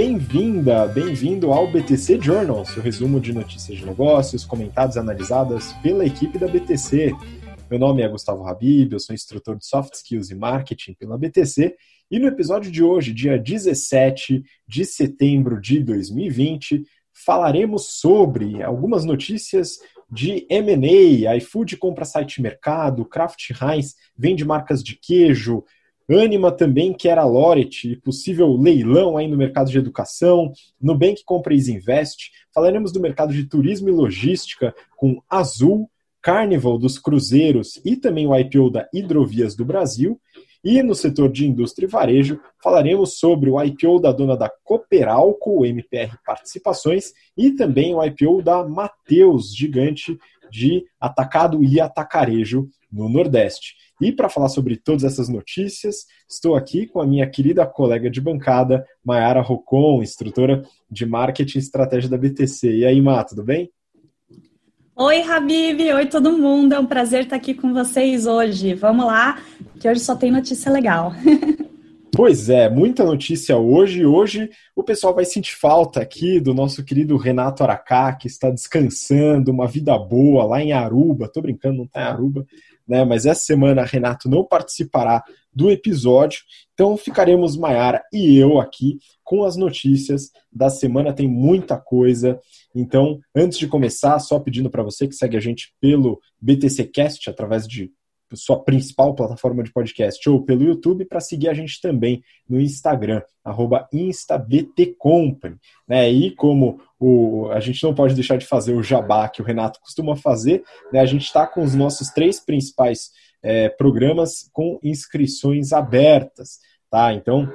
bem-vinda, bem-vindo ao BTC Journal, seu resumo de notícias de negócios, comentados e analisadas pela equipe da BTC. Meu nome é Gustavo Habib, eu sou instrutor de Soft Skills e Marketing pela BTC e no episódio de hoje, dia 17 de setembro de 2020, falaremos sobre algumas notícias de M&A, iFood compra site mercado, Kraft Heinz vende marcas de queijo, Anima também quer a Loret, possível leilão aí no mercado de educação, Nubank compra e Invest, falaremos do mercado de turismo e logística com Azul, Carnival dos cruzeiros e também o IPO da Hidrovias do Brasil, e no setor de indústria e varejo, falaremos sobre o IPO da dona da Cooperalco, MPR Participações, e também o IPO da Mateus, gigante de atacado e atacarejo no Nordeste. E para falar sobre todas essas notícias, estou aqui com a minha querida colega de bancada, Mayara Rocon, instrutora de marketing e estratégia da BTC. E aí, Má, tudo bem? Oi, Habib! Oi, todo mundo! É um prazer estar aqui com vocês hoje. Vamos lá, que hoje só tem notícia legal. Pois é, muita notícia hoje. Hoje o pessoal vai sentir falta aqui do nosso querido Renato Aracá, que está descansando, uma vida boa lá em Aruba. Tô brincando, não está em Aruba, né? Mas essa semana Renato não participará do episódio, então ficaremos Maiara e eu aqui com as notícias da semana. Tem muita coisa. Então, antes de começar, só pedindo para você que segue a gente pelo BTC Cast através de sua principal plataforma de podcast ou pelo YouTube para seguir a gente também no Instagram, instabtcompany. Né? E como o, a gente não pode deixar de fazer o jabá que o Renato costuma fazer, né? a gente está com os nossos três principais é, programas com inscrições abertas. Tá? Então,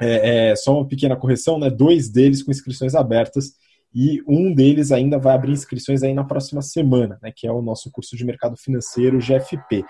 é, é, só uma pequena correção, né? dois deles com inscrições abertas e um deles ainda vai abrir inscrições aí na próxima semana, né, que é o nosso curso de mercado financeiro GFP.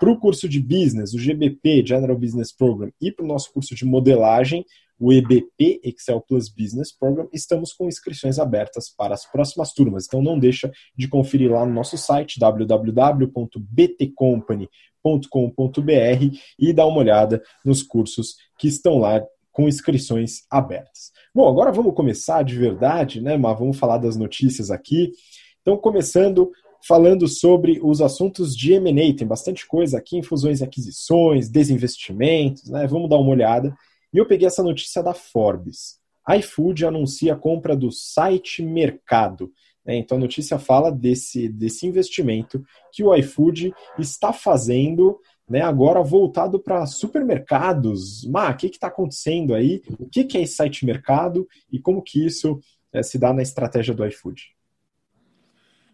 Para o curso de business, o GBP, General Business Program, e para o nosso curso de modelagem, o EBP, Excel Plus Business Program, estamos com inscrições abertas para as próximas turmas. Então não deixa de conferir lá no nosso site www.btcompany.com.br e dar uma olhada nos cursos que estão lá com inscrições abertas. Bom, agora vamos começar de verdade, né, mas vamos falar das notícias aqui. Então, começando falando sobre os assuntos de M&A, tem bastante coisa aqui, fusões e aquisições, desinvestimentos, né? Vamos dar uma olhada. E eu peguei essa notícia da Forbes. iFood anuncia a compra do site Mercado. Né? Então a notícia fala desse, desse investimento que o iFood está fazendo né, agora voltado para supermercados. Má, o que está acontecendo aí? O que, que é esse site mercado e como que isso é, se dá na estratégia do iFood?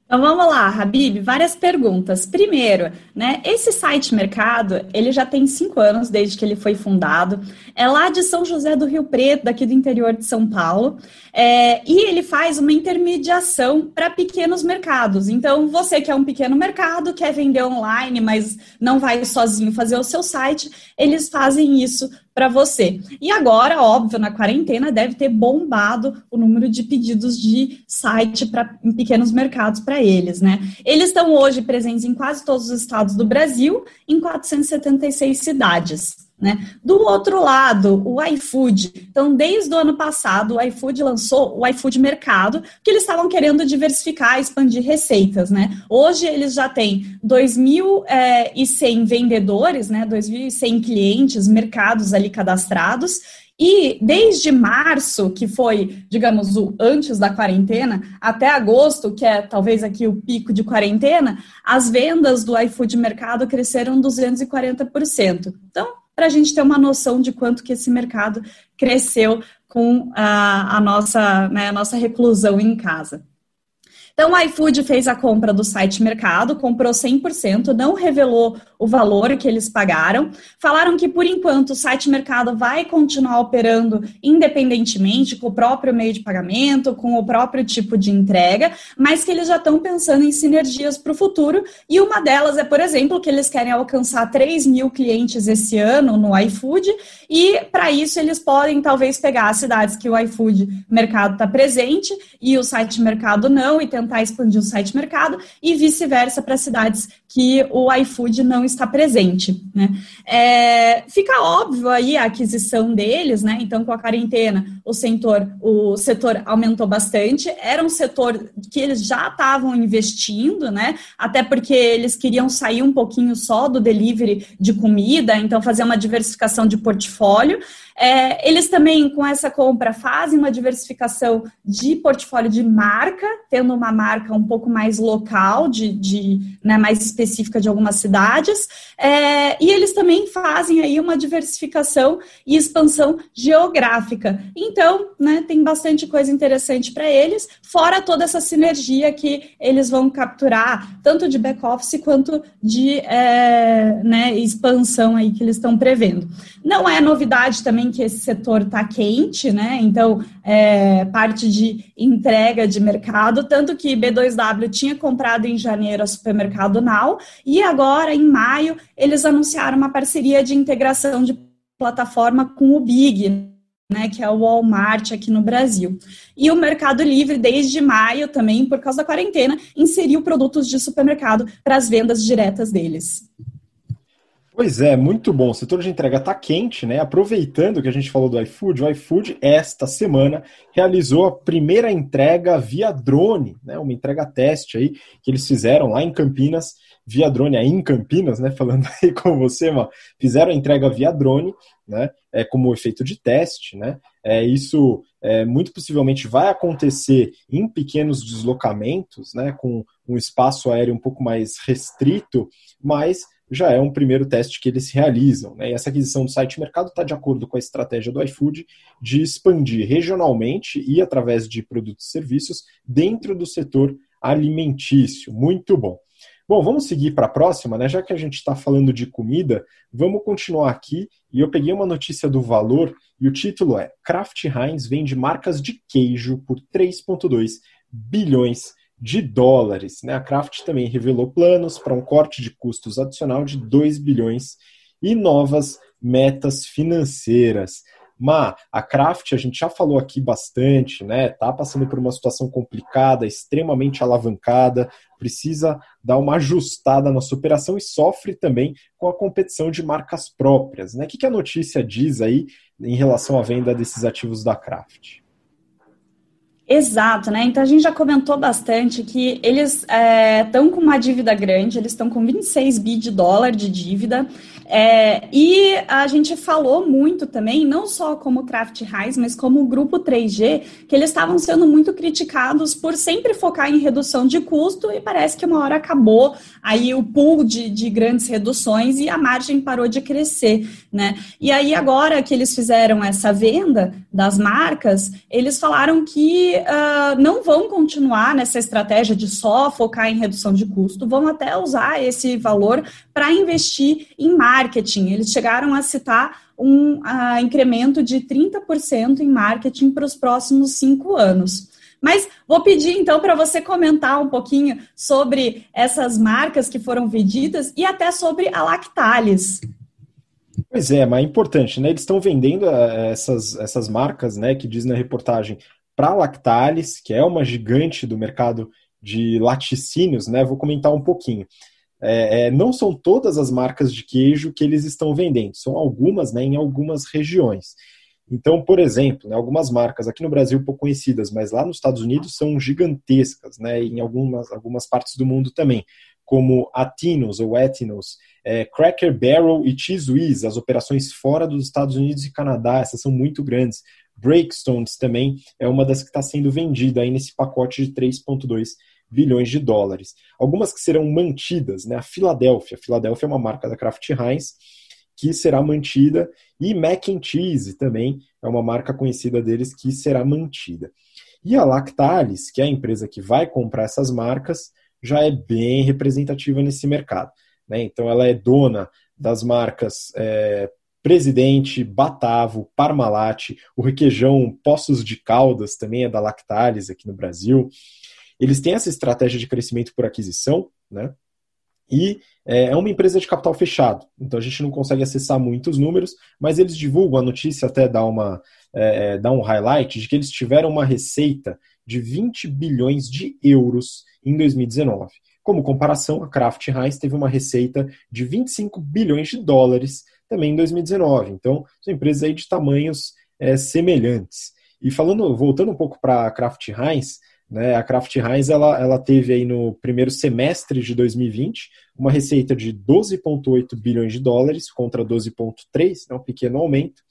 Então vamos lá, Habib, várias perguntas. Primeiro, né, esse site mercado, ele já tem cinco anos desde que ele foi fundado. É lá de São José do Rio Preto, daqui do interior de São Paulo. É, e ele faz uma intermediação para pequenos mercados. Então, você que é um pequeno mercado, quer vender online, mas não vai sozinho fazer o seu site, eles fazem isso para você. E agora, óbvio, na quarentena deve ter bombado o número de pedidos de site para pequenos mercados para eles, né? Eles estão hoje presentes em quase todos os estados do Brasil, em 476 cidades. Né? Do outro lado, o iFood. Então, desde o ano passado, o iFood lançou o iFood Mercado, que eles estavam querendo diversificar, expandir receitas. Né? Hoje, eles já têm 2.100 é, vendedores, né? 2.100 clientes, mercados ali cadastrados. E desde março, que foi, digamos, o antes da quarentena, até agosto, que é talvez aqui o pico de quarentena, as vendas do iFood Mercado cresceram 240%. Então, para a gente ter uma noção de quanto que esse mercado cresceu com a, a nossa, né, a nossa reclusão em casa. Então, o iFood fez a compra do site Mercado, comprou 100%, não revelou o valor que eles pagaram. Falaram que, por enquanto, o site Mercado vai continuar operando independentemente, com o próprio meio de pagamento, com o próprio tipo de entrega, mas que eles já estão pensando em sinergias para o futuro. E uma delas é, por exemplo, que eles querem alcançar 3 mil clientes esse ano no iFood, e para isso eles podem talvez pegar as cidades que o iFood Mercado está presente e o site Mercado não, e tentar tentar expandir o site mercado e vice-versa para cidades que o iFood não está presente. Né? É, fica óbvio aí a aquisição deles, né? Então, com a quarentena, o setor, o setor aumentou bastante. Era um setor que eles já estavam investindo, né? Até porque eles queriam sair um pouquinho só do delivery de comida, então fazer uma diversificação de portfólio. É, eles também, com essa compra, fazem uma diversificação de portfólio de marca, tendo uma marca um pouco mais local, de, de né, mais específica de algumas cidades. É, e eles também fazem aí uma diversificação e expansão geográfica. Então, né, tem bastante coisa interessante para eles, fora toda essa sinergia que eles vão capturar, tanto de back-office quanto de é, né, expansão aí que eles estão prevendo. Não é novidade também que esse setor está quente, né? Então, é, parte de entrega de mercado, tanto que B2W tinha comprado em janeiro a Supermercado Now, e agora, em maio, eles anunciaram uma parceria de integração de plataforma com o Big, né, que é o Walmart aqui no Brasil. E o Mercado Livre, desde maio também, por causa da quarentena, inseriu produtos de supermercado para as vendas diretas deles. Pois é, muito bom. O setor de entrega está quente, né? Aproveitando que a gente falou do iFood, o iFood esta semana realizou a primeira entrega via drone, né? Uma entrega teste aí que eles fizeram lá em Campinas, via drone aí em Campinas, né? Falando aí com você, mano, fizeram a entrega via drone, né? É como efeito de teste, né? É, isso é, muito possivelmente vai acontecer em pequenos deslocamentos, né? Com um espaço aéreo um pouco mais restrito, mas já é um primeiro teste que eles realizam. Né? E essa aquisição do site mercado está de acordo com a estratégia do iFood de expandir regionalmente e através de produtos e serviços dentro do setor alimentício. Muito bom. Bom, vamos seguir para a próxima, né? Já que a gente está falando de comida, vamos continuar aqui. E eu peguei uma notícia do Valor e o título é: Kraft Heinz vende marcas de queijo por 3,2 bilhões de dólares. Né? A Kraft também revelou planos para um corte de custos adicional de 2 bilhões e novas metas financeiras. Mas a Kraft, a gente já falou aqui bastante, né? Tá passando por uma situação complicada, extremamente alavancada, precisa dar uma ajustada na sua operação e sofre também com a competição de marcas próprias, né? O que, que a notícia diz aí em relação à venda desses ativos da Kraft? Exato, né? Então a gente já comentou bastante que eles estão é, com uma dívida grande, eles estão com 26 bi de dólar de dívida. É, e a gente falou muito também, não só como Kraft Heinz, mas como o grupo 3G, que eles estavam sendo muito criticados por sempre focar em redução de custo e parece que uma hora acabou aí o pool de, de grandes reduções e a margem parou de crescer, né? E aí agora que eles fizeram essa venda das marcas, eles falaram que uh, não vão continuar nessa estratégia de só focar em redução de custo, vão até usar esse valor para investir em marketing. Eles chegaram a citar um uh, incremento de 30% em marketing para os próximos cinco anos. Mas vou pedir então para você comentar um pouquinho sobre essas marcas que foram vendidas e até sobre a Lactalis. Pois é, mas é importante, né? Eles estão vendendo eh, essas, essas marcas, né, que diz na reportagem, para a Lactalis, que é uma gigante do mercado de laticínios, né? Vou comentar um pouquinho. É, é, não são todas as marcas de queijo que eles estão vendendo, são algumas né, em algumas regiões. Então, por exemplo, né, algumas marcas aqui no Brasil pouco conhecidas, mas lá nos Estados Unidos são gigantescas, né, em algumas, algumas partes do mundo também, como Atinos ou Etinos, é, Cracker Barrel e Cheese Whiz, as operações fora dos Estados Unidos e Canadá, essas são muito grandes. Breakstones também é uma das que está sendo vendida aí nesse pacote de 3,2 bilhões de dólares. Algumas que serão mantidas, né? A Filadélfia. A Filadélfia é uma marca da Kraft Heinz que será mantida e Mac and Cheese também é uma marca conhecida deles que será mantida. E a Lactalis, que é a empresa que vai comprar essas marcas, já é bem representativa nesse mercado. Né? Então ela é dona das marcas é, Presidente, Batavo, Parmalat, o requeijão Poços de Caldas também é da Lactalis aqui no Brasil. Eles têm essa estratégia de crescimento por aquisição, né? E é, é uma empresa de capital fechado, então a gente não consegue acessar muitos números, mas eles divulgam a notícia, até dá, uma, é, é, dá um highlight de que eles tiveram uma receita de 20 bilhões de euros em 2019. Como comparação, a Kraft Heinz teve uma receita de 25 bilhões de dólares também em 2019. Então, são empresas aí de tamanhos é, semelhantes. E falando, voltando um pouco para a Kraft Heinz, né, a Kraft Heinz ela, ela teve aí no primeiro semestre de 2020 uma receita de 12,8 bilhões de dólares contra 12,3, né, um pequeno aumento.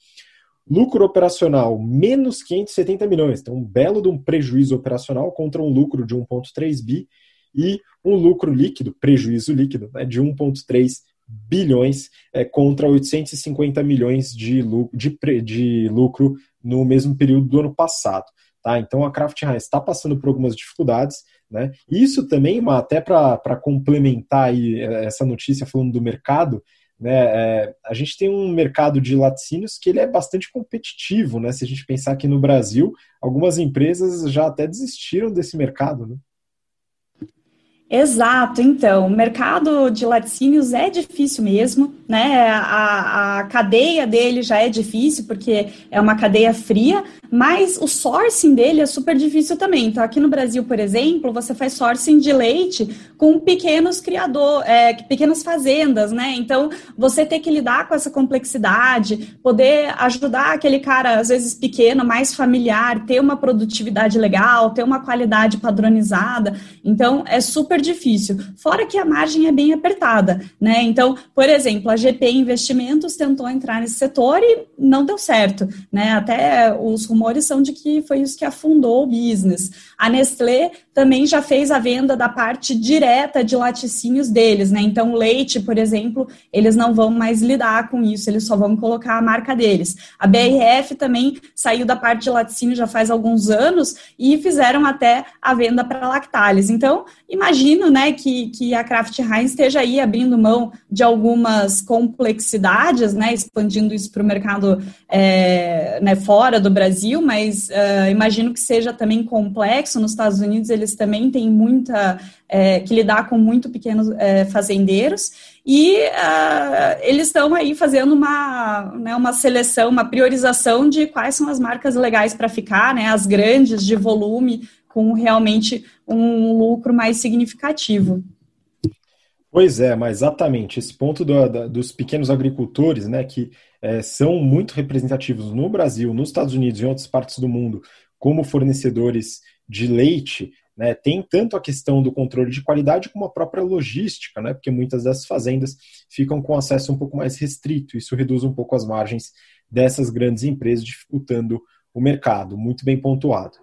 Lucro operacional, menos 570 milhões, então um belo de um prejuízo operacional contra um lucro de 1,3 bi e um lucro líquido, prejuízo líquido, né, de 1,3 bilhões é, contra 850 milhões de lucro, de, de lucro no mesmo período do ano passado. Tá? Então a Kraft Heinz está passando por algumas dificuldades. Né? Isso também, até para complementar aí é, essa notícia falando do mercado, né, é, a gente tem um mercado de laticínios que ele é bastante competitivo, né? Se a gente pensar aqui no Brasil, algumas empresas já até desistiram desse mercado, né? Exato, então, o mercado de laticínios é difícil mesmo, né? A, a cadeia dele já é difícil, porque é uma cadeia fria, mas o sourcing dele é super difícil também. Então, aqui no Brasil, por exemplo, você faz sourcing de leite com pequenos criadores, é, pequenas fazendas, né? Então, você ter que lidar com essa complexidade, poder ajudar aquele cara, às vezes pequeno, mais familiar, ter uma produtividade legal, ter uma qualidade padronizada. Então, é super super difícil. Fora que a margem é bem apertada, né? Então, por exemplo, a GP Investimentos tentou entrar nesse setor e não deu certo, né? Até os rumores são de que foi isso que afundou o business. A Nestlé também já fez a venda da parte direta de laticínios deles, né? Então, leite, por exemplo, eles não vão mais lidar com isso, eles só vão colocar a marca deles. A BRF também saiu da parte de laticínio já faz alguns anos e fizeram até a venda para Lactalis. Então, imagine imagino né, que, que a Kraft Heinz esteja aí abrindo mão de algumas complexidades, né, expandindo isso para o mercado é, né, fora do Brasil, mas uh, imagino que seja também complexo. Nos Estados Unidos, eles também têm muita é, que lidar com muito pequenos é, fazendeiros e uh, eles estão aí fazendo uma, né, uma seleção, uma priorização de quais são as marcas legais para ficar, né, as grandes de volume com realmente um lucro mais significativo. Pois é, mas exatamente esse ponto do, da, dos pequenos agricultores, né, que é, são muito representativos no Brasil, nos Estados Unidos e em outras partes do mundo, como fornecedores de leite, né, tem tanto a questão do controle de qualidade como a própria logística, né, porque muitas dessas fazendas ficam com acesso um pouco mais restrito. Isso reduz um pouco as margens dessas grandes empresas, dificultando o mercado. Muito bem pontuado.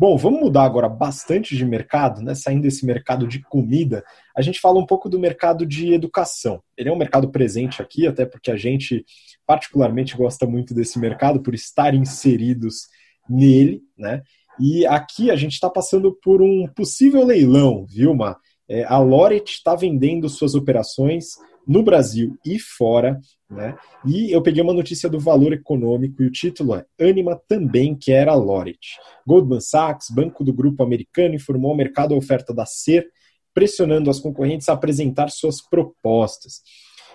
Bom, vamos mudar agora bastante de mercado, né? Saindo desse mercado de comida, a gente fala um pouco do mercado de educação. Ele é um mercado presente aqui, até porque a gente particularmente gosta muito desse mercado por estar inseridos nele, né? E aqui a gente está passando por um possível leilão, Vilma. É, a Loret está vendendo suas operações no Brasil e fora, né? E eu peguei uma notícia do Valor Econômico e o título é Anima também quer a Loret. Goldman Sachs, banco do grupo americano, informou ao mercado a oferta da SER, pressionando as concorrentes a apresentar suas propostas.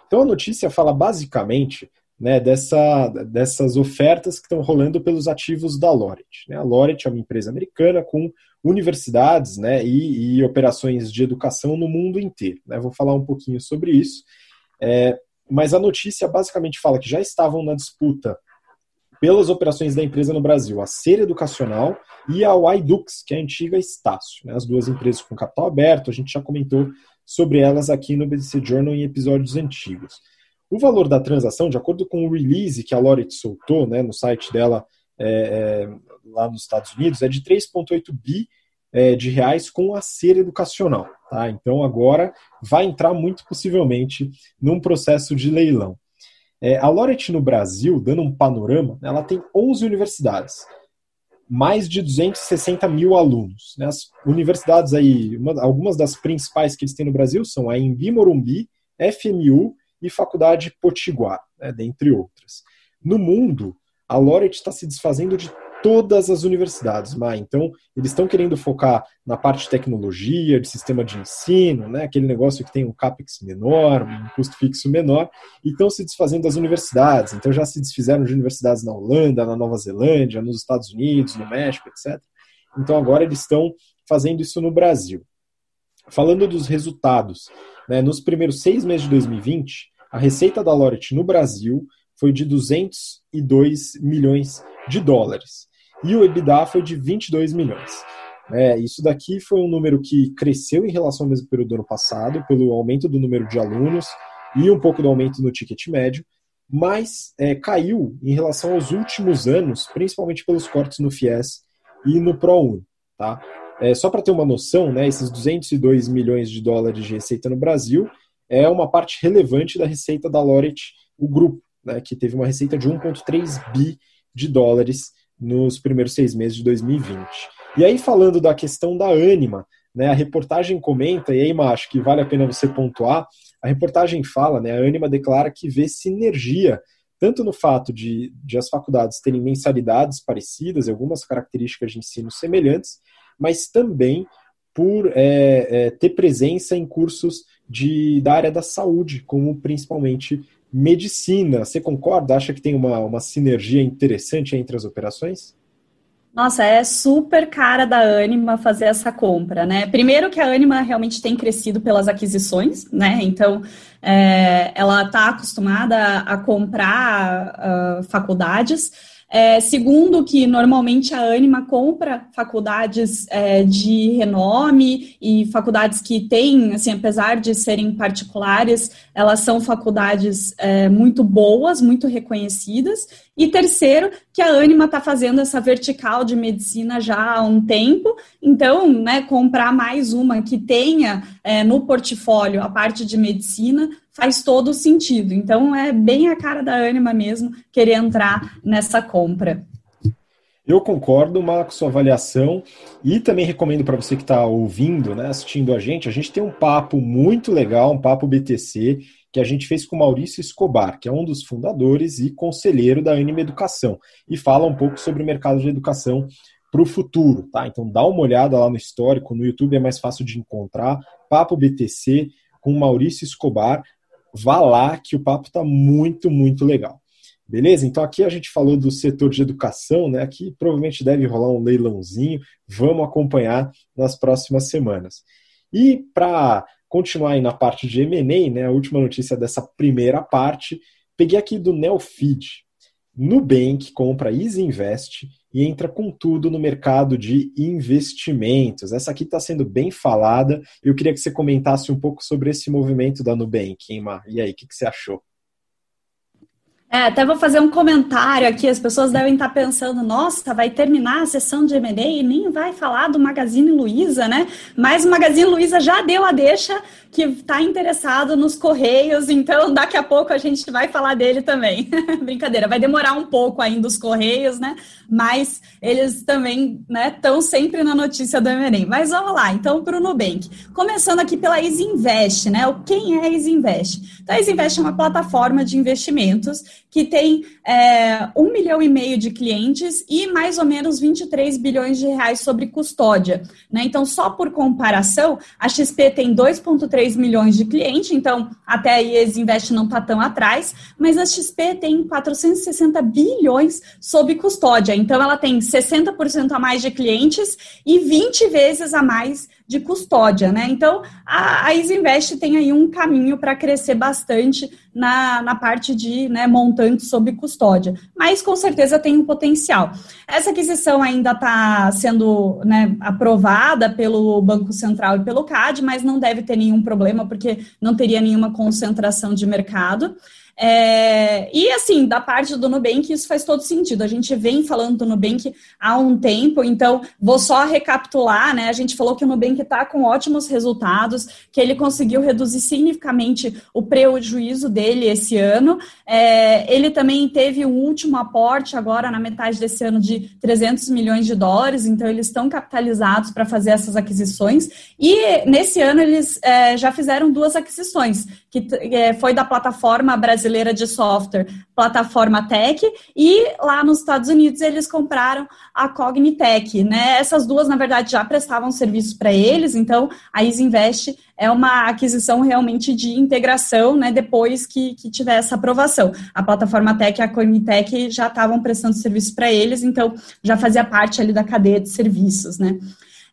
Então a notícia fala basicamente né, dessa, dessas ofertas que estão rolando pelos ativos da Loret. Né? A Loret é uma empresa americana com universidades né, e, e operações de educação no mundo inteiro. Né? Vou falar um pouquinho sobre isso. É, mas a notícia basicamente fala que já estavam na disputa pelas operações da empresa no Brasil, a Ser Educacional e a Ydux, que é a antiga Estácio, né? as duas empresas com capital aberto, a gente já comentou sobre elas aqui no BDC Journal em episódios antigos. O valor da transação, de acordo com o release que a Loret soltou né, no site dela é, é, lá nos Estados Unidos, é de 3,8 bi é, de reais com a Ser Educacional. Tá? Então agora vai entrar muito possivelmente num processo de leilão. É, a Loret no Brasil, dando um panorama, ela tem 11 universidades, mais de 260 mil alunos. Né? As universidades aí, uma, algumas das principais que eles têm no Brasil são a Embi Morumbi, FMU e Faculdade Potiguar, né? dentre outras. No mundo, a Loret está se desfazendo de todas as universidades, Mai. Então, eles estão querendo focar na parte de tecnologia, de sistema de ensino, né? aquele negócio que tem um CAPEX menor, um custo fixo menor, e estão se desfazendo das universidades. Então, já se desfizeram de universidades na Holanda, na Nova Zelândia, nos Estados Unidos, no México, etc. então agora eles estão fazendo isso no Brasil. Falando dos resultados, né, nos primeiros seis meses de 2020, a receita da Loret no Brasil foi de 202 milhões de dólares e o EBITDA foi de 22 milhões. É, isso daqui foi um número que cresceu em relação ao mesmo período do ano passado, pelo aumento do número de alunos e um pouco do aumento no ticket médio, mas é, caiu em relação aos últimos anos, principalmente pelos cortes no FIES e no ProUni. Tá? É, só para ter uma noção, né, esses 202 milhões de dólares de receita no Brasil é uma parte relevante da receita da Loret, o grupo, né, que teve uma receita de 1,3 bi de dólares nos primeiros seis meses de 2020. E aí, falando da questão da Anima, né, a reportagem comenta, e aí, acho que vale a pena você pontuar, a reportagem fala, né, a Anima declara que vê sinergia tanto no fato de, de as faculdades terem mensalidades parecidas algumas características de ensino semelhantes, mas também por é, é, ter presença em cursos de, da área da saúde, como principalmente medicina. Você concorda? Acha que tem uma, uma sinergia interessante entre as operações? Nossa, é super cara da Anima fazer essa compra, né? Primeiro que a Anima realmente tem crescido pelas aquisições, né? Então, é, ela está acostumada a comprar uh, faculdades é, segundo, que normalmente a Anima compra faculdades é, de renome e faculdades que têm, assim, apesar de serem particulares, elas são faculdades é, muito boas, muito reconhecidas. E terceiro, que a Anima está fazendo essa vertical de medicina já há um tempo, então, né, comprar mais uma que tenha é, no portfólio a parte de medicina faz todo sentido. Então é bem a cara da Anima mesmo querer entrar nessa compra. Eu concordo, Marco, sua avaliação e também recomendo para você que está ouvindo, né, assistindo a gente, a gente tem um papo muito legal, um papo BTC, que a gente fez com Maurício Escobar, que é um dos fundadores e conselheiro da Anima Educação, e fala um pouco sobre o mercado de educação para o futuro, tá? Então dá uma olhada lá no histórico, no YouTube é mais fácil de encontrar, Papo BTC com Maurício Escobar, vá lá que o papo está muito, muito legal. Beleza? Então aqui a gente falou do setor de educação, né? Aqui provavelmente deve rolar um leilãozinho, vamos acompanhar nas próximas semanas. E para continuar aí na parte de M&A, né, a última notícia dessa primeira parte, peguei aqui do Neofeed. Nubank compra Easy Invest e entra com tudo no mercado de investimentos. Essa aqui está sendo bem falada. Eu queria que você comentasse um pouco sobre esse movimento da Nubank, hein, Mar? E aí, o que, que você achou? É, até vou fazer um comentário aqui. As pessoas devem estar pensando: nossa, vai terminar a sessão de M&A e nem vai falar do Magazine Luiza, né? Mas o Magazine Luiza já deu a deixa que está interessado nos Correios, então daqui a pouco a gente vai falar dele também. Brincadeira, vai demorar um pouco ainda os Correios, né? Mas eles também estão né, sempre na notícia do M&A. Mas vamos lá, então, para o Nubank. Começando aqui pela Easy Invest, né? Quem é Invest? Então, a é uma plataforma de investimentos que tem é, um milhão e meio de clientes e mais ou menos 23 bilhões de reais sobre custódia. Né? Então, só por comparação, a XP tem 2,3 milhões de clientes, então até aí eles investem não está tão atrás, mas a XP tem 460 bilhões sob custódia. Então, ela tem 60% a mais de clientes e 20 vezes a mais de custódia, né? Então, a, a Isinvest tem aí um caminho para crescer bastante na, na parte de né, montantes sob custódia, mas com certeza tem um potencial. Essa aquisição ainda está sendo né, aprovada pelo Banco Central e pelo CAD, mas não deve ter nenhum problema, porque não teria nenhuma concentração de mercado. É, e assim, da parte do Nubank, isso faz todo sentido. A gente vem falando do Nubank há um tempo, então vou só recapitular, né? A gente falou que o Nubank está com ótimos resultados, que ele conseguiu reduzir significativamente o prejuízo dele esse ano. É, ele também teve um último aporte agora na metade desse ano de 300 milhões de dólares, então eles estão capitalizados para fazer essas aquisições. E nesse ano eles é, já fizeram duas aquisições, que é, foi da plataforma brasileira brasileira de software, plataforma Tech, e lá nos Estados Unidos eles compraram a Cognitech, né? Essas duas, na verdade, já prestavam serviços para eles, então a Isinvest é uma aquisição realmente de integração, né, depois que, que tiver essa aprovação. A plataforma Tech e a Cognitech já estavam prestando serviço para eles, então já fazia parte ali da cadeia de serviços, né.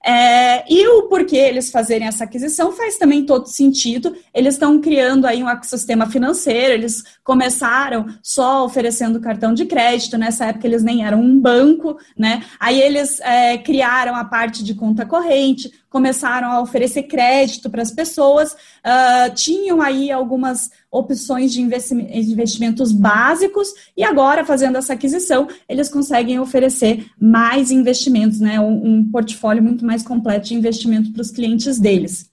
É, e o porquê eles fazerem essa aquisição faz também todo sentido. Eles estão criando aí um ecossistema financeiro, eles começaram só oferecendo cartão de crédito, nessa época eles nem eram um banco, né? Aí eles é, criaram a parte de conta corrente, começaram a oferecer crédito para as pessoas, uh, tinham aí algumas opções de investimentos básicos e agora, fazendo essa aquisição, eles conseguem oferecer mais investimentos, né, um, um portfólio muito mais completo de investimento para os clientes deles.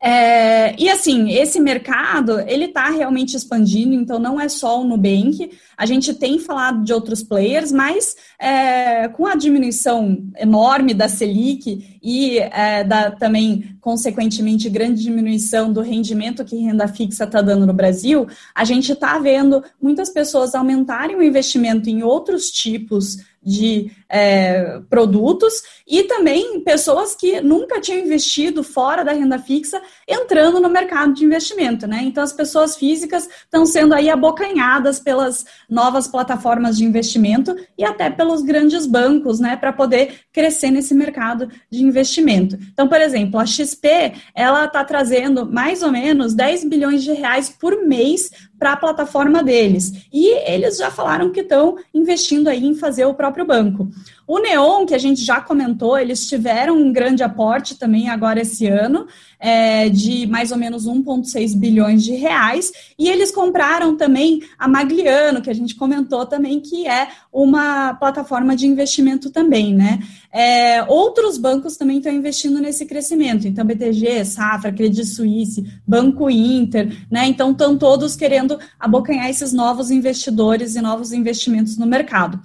É, e assim, esse mercado, ele está realmente expandindo, então não é só o Nubank, a gente tem falado de outros players, mas é, com a diminuição enorme da Selic e é, da, também, consequentemente, grande diminuição do rendimento que renda fixa está dando no Brasil, a gente está vendo muitas pessoas aumentarem o investimento em outros tipos de é, produtos e também pessoas que nunca tinham investido fora da renda fixa entrando no mercado de investimento, né? Então as pessoas físicas estão sendo aí abocanhadas pelas novas plataformas de investimento e até pelos grandes bancos, né, para poder crescer nesse mercado de investimento. Então, por exemplo, a XP, ela está trazendo mais ou menos 10 bilhões de reais por mês para a plataforma deles. E eles já falaram que estão investindo aí em fazer o próprio banco. O Neon, que a gente já comentou, eles tiveram um grande aporte também agora esse ano, é, de mais ou menos 1,6 bilhões de reais, e eles compraram também a Magliano, que a gente comentou também, que é uma plataforma de investimento também, né? É, outros bancos também estão investindo nesse crescimento, então BTG, Safra, Credit Suisse, Banco Inter, né? Então estão todos querendo abocanhar esses novos investidores e novos investimentos no mercado.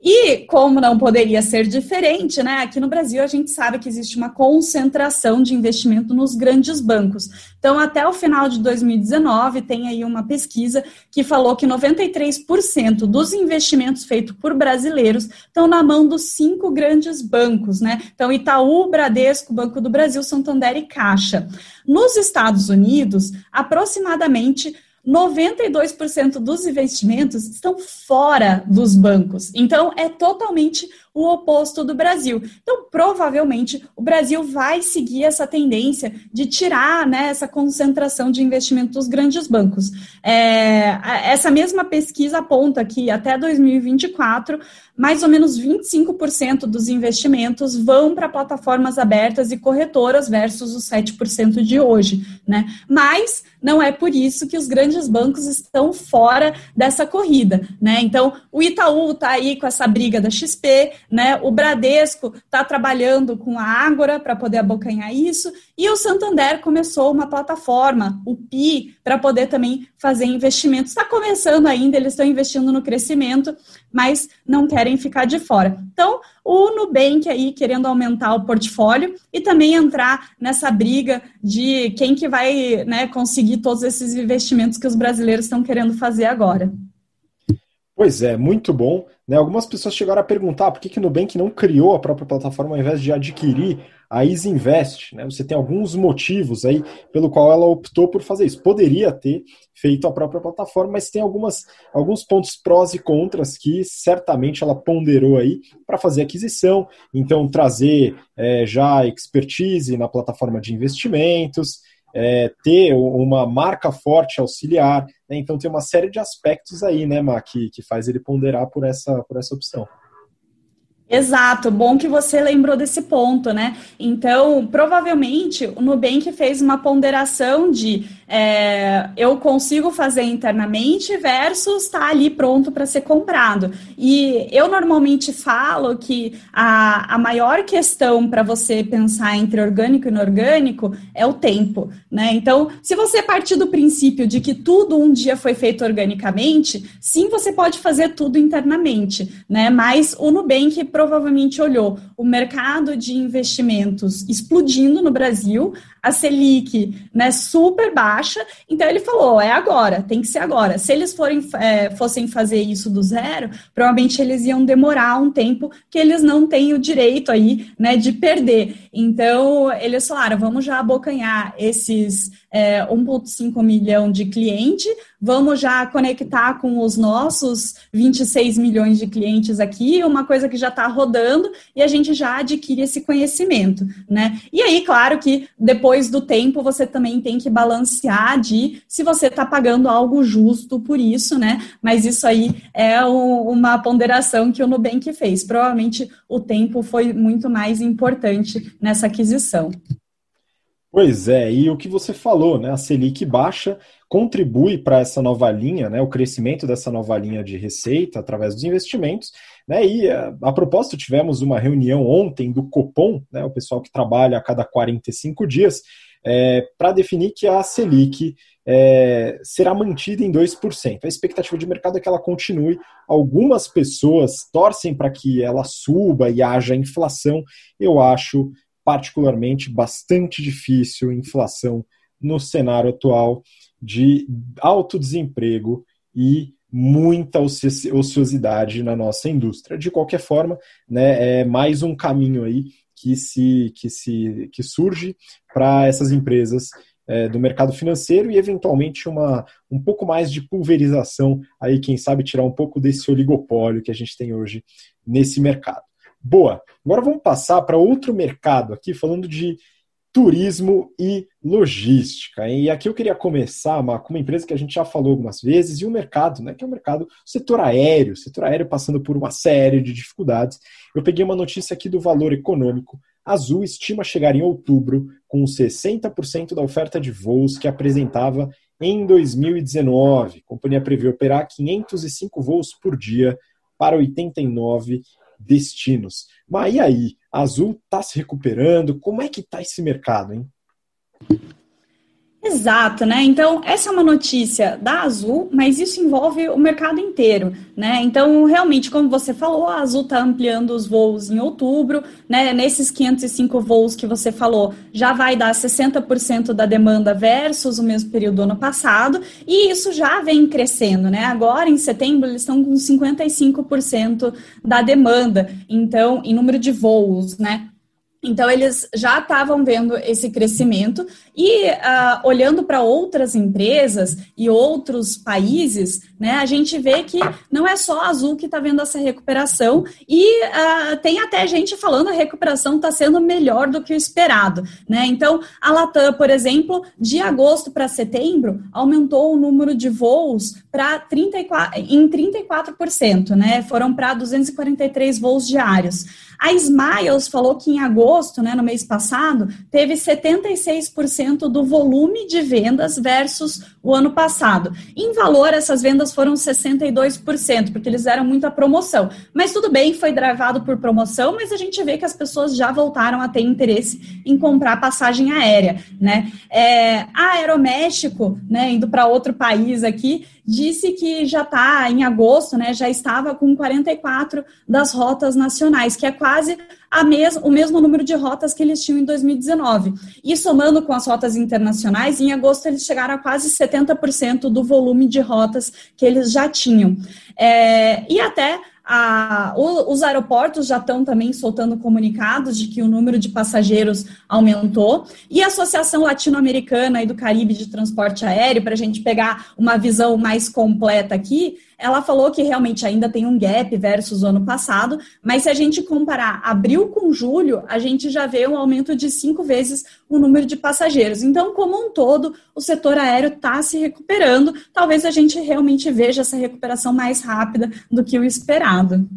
E como não poderia ser diferente, né? Aqui no Brasil a gente sabe que existe uma concentração de investimento nos grandes bancos. Então, até o final de 2019, tem aí uma pesquisa que falou que 93% dos investimentos feitos por brasileiros estão na mão dos cinco grandes bancos, né? Então, Itaú, Bradesco, Banco do Brasil, Santander e Caixa. Nos Estados Unidos, aproximadamente 92% dos investimentos estão fora dos bancos. Então, é totalmente o oposto do Brasil. Então, provavelmente, o Brasil vai seguir essa tendência de tirar né, essa concentração de investimento dos grandes bancos. É, essa mesma pesquisa aponta que até 2024, mais ou menos 25% dos investimentos vão para plataformas abertas e corretoras versus os 7% de hoje. Né? Mas não é por isso que os grandes bancos estão fora dessa corrida. Né? Então, o Itaú está aí com essa briga da XP, né? O Bradesco está trabalhando com a Ágora para poder abocanhar isso, e o Santander começou uma plataforma, o PI, para poder também fazer investimentos. Está começando ainda, eles estão investindo no crescimento, mas não querem ficar de fora. Então, o Nubank aí querendo aumentar o portfólio e também entrar nessa briga de quem que vai né, conseguir todos esses investimentos que os brasileiros estão querendo fazer agora. Pois é, muito bom. Né? Algumas pessoas chegaram a perguntar por que, que o Nubank não criou a própria plataforma ao invés de adquirir a Easy Invest. Né? Você tem alguns motivos aí pelo qual ela optou por fazer isso. Poderia ter feito a própria plataforma, mas tem algumas, alguns pontos prós e contras que certamente ela ponderou aí para fazer aquisição. Então, trazer é, já expertise na plataforma de investimentos é, ter uma marca forte auxiliar. Né? Então tem uma série de aspectos aí, né, Ma, que, que faz ele ponderar por essa, por essa opção. Exato, bom que você lembrou desse ponto, né? Então, provavelmente o Nubank fez uma ponderação de é, eu consigo fazer internamente versus estar tá ali pronto para ser comprado. E eu normalmente falo que a, a maior questão para você pensar entre orgânico e inorgânico é o tempo, né? Então, se você partir do princípio de que tudo um dia foi feito organicamente, sim, você pode fazer tudo internamente, né? Mas o Nubank provavelmente olhou o mercado de investimentos explodindo no Brasil, a Selic né, super baixa baixa, então ele falou, é agora, tem que ser agora. Se eles forem, é, fossem fazer isso do zero, provavelmente eles iam demorar um tempo que eles não têm o direito aí, né, de perder. Então, eles falaram, vamos já abocanhar esses é, 1,5 milhão de cliente, vamos já conectar com os nossos 26 milhões de clientes aqui, uma coisa que já está rodando, e a gente já adquire esse conhecimento, né? E aí, claro que depois do tempo você também tem que balancear de se você está pagando algo justo por isso, né? Mas isso aí é o, uma ponderação que o Nubank fez. Provavelmente o tempo foi muito mais importante nessa aquisição. Pois é, e o que você falou, né? A Selic baixa contribui para essa nova linha, né? O crescimento dessa nova linha de receita através dos investimentos, né? E a, a propósito, tivemos uma reunião ontem do Copom, né? O pessoal que trabalha a cada 45 dias, é, para definir que a Selic é, será mantida em 2%. A expectativa de mercado é que ela continue. Algumas pessoas torcem para que ela suba e haja inflação. Eu acho particularmente bastante difícil inflação no cenário atual de alto desemprego e muita ociosidade na nossa indústria. De qualquer forma, né, é mais um caminho aí que se que se que surge para essas empresas é, do mercado financeiro e eventualmente uma um pouco mais de pulverização aí quem sabe tirar um pouco desse oligopólio que a gente tem hoje nesse mercado. Boa. Agora vamos passar para outro mercado aqui, falando de turismo e logística. E aqui eu queria começar com uma empresa que a gente já falou algumas vezes, e o mercado, né, que é o mercado, o setor aéreo, o setor aéreo passando por uma série de dificuldades. Eu peguei uma notícia aqui do valor econômico. Azul estima chegar em outubro com 60% da oferta de voos que apresentava em 2019. A companhia prevê operar 505 voos por dia para 89 destinos. Mas e aí? Azul está se recuperando? Como é que está esse mercado, hein? Exato, né? Então, essa é uma notícia da Azul, mas isso envolve o mercado inteiro, né? Então, realmente, como você falou, a Azul está ampliando os voos em outubro, né? Nesses 505 voos que você falou, já vai dar 60% da demanda versus o mesmo período do ano passado, e isso já vem crescendo, né? Agora, em setembro, eles estão com 55% da demanda, então, em número de voos, né? Então, eles já estavam vendo esse crescimento e uh, olhando para outras empresas e outros países, né, a gente vê que não é só a Azul que está vendo essa recuperação e uh, tem até gente falando a recuperação está sendo melhor do que o esperado. Né? Então, a Latam, por exemplo, de agosto para setembro, aumentou o número de voos para 34, em 34%, né? foram para 243 voos diários. A Smiles falou que em agosto, né, no mês passado, teve 76% do volume de vendas versus o ano passado. Em valor, essas vendas foram 62%, porque eles eram muita promoção. Mas tudo bem, foi gravado por promoção, mas a gente vê que as pessoas já voltaram a ter interesse em comprar passagem aérea, né? É, a Aeroméxico, né, indo para outro país aqui, disse que já está em agosto, né, já estava com 44 das rotas nacionais, que é quase a mes o mesmo número de rotas que eles tinham em 2019. E somando com as rotas internacionais, em agosto eles chegaram a quase 70% do volume de rotas que eles já tinham. É, e até a, os aeroportos já estão também soltando comunicados de que o número de passageiros aumentou. E a Associação Latino-Americana e do Caribe de Transporte Aéreo, para a gente pegar uma visão mais completa aqui, ela falou que realmente ainda tem um gap versus o ano passado, mas se a gente comparar abril com julho, a gente já vê um aumento de cinco vezes o número de passageiros. Então, como um todo, o setor aéreo está se recuperando. Talvez a gente realmente veja essa recuperação mais rápida do que o esperado.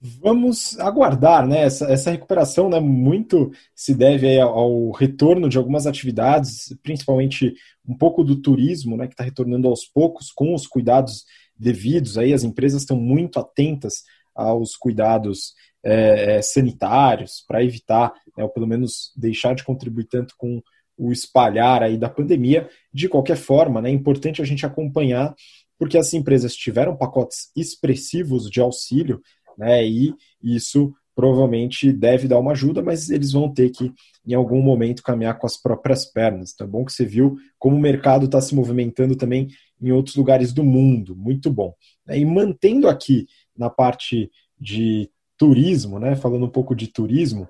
Vamos aguardar, né? Essa, essa recuperação né, muito se deve ao retorno de algumas atividades, principalmente um pouco do turismo, né, que está retornando aos poucos, com os cuidados devidos. Aí as empresas estão muito atentas aos cuidados é, é sanitários para evitar, né, ou pelo menos deixar de contribuir tanto com o espalhar aí da pandemia. De qualquer forma, né, é importante a gente acompanhar, porque as empresas tiveram pacotes expressivos de auxílio né? E isso provavelmente deve dar uma ajuda, mas eles vão ter que, em algum momento, caminhar com as próprias pernas. Então é bom que você viu como o mercado está se movimentando também em outros lugares do mundo. Muito bom. E mantendo aqui na parte de turismo, né, falando um pouco de turismo,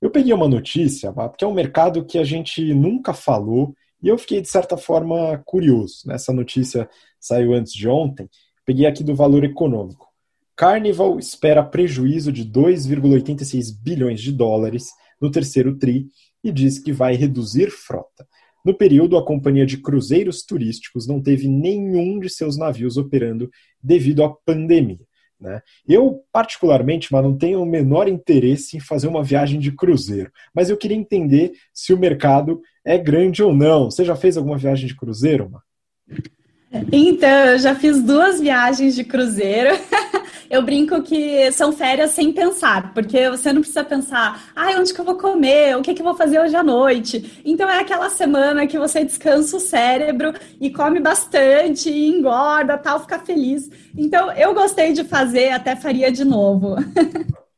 eu peguei uma notícia, que é um mercado que a gente nunca falou, e eu fiquei, de certa forma, curioso. Essa notícia saiu antes de ontem. Peguei aqui do valor econômico. Carnival espera prejuízo de 2,86 bilhões de dólares no terceiro TRI e diz que vai reduzir frota. No período, a companhia de cruzeiros turísticos não teve nenhum de seus navios operando devido à pandemia. Né? Eu, particularmente, mas não tenho o menor interesse em fazer uma viagem de cruzeiro, mas eu queria entender se o mercado é grande ou não. Você já fez alguma viagem de cruzeiro, Mar? Então, eu já fiz duas viagens de cruzeiro. eu brinco que são férias sem pensar, porque você não precisa pensar, ah, onde que eu vou comer, o que, que eu vou fazer hoje à noite. Então é aquela semana que você descansa o cérebro e come bastante, e engorda, tal, fica feliz. Então eu gostei de fazer, até faria de novo.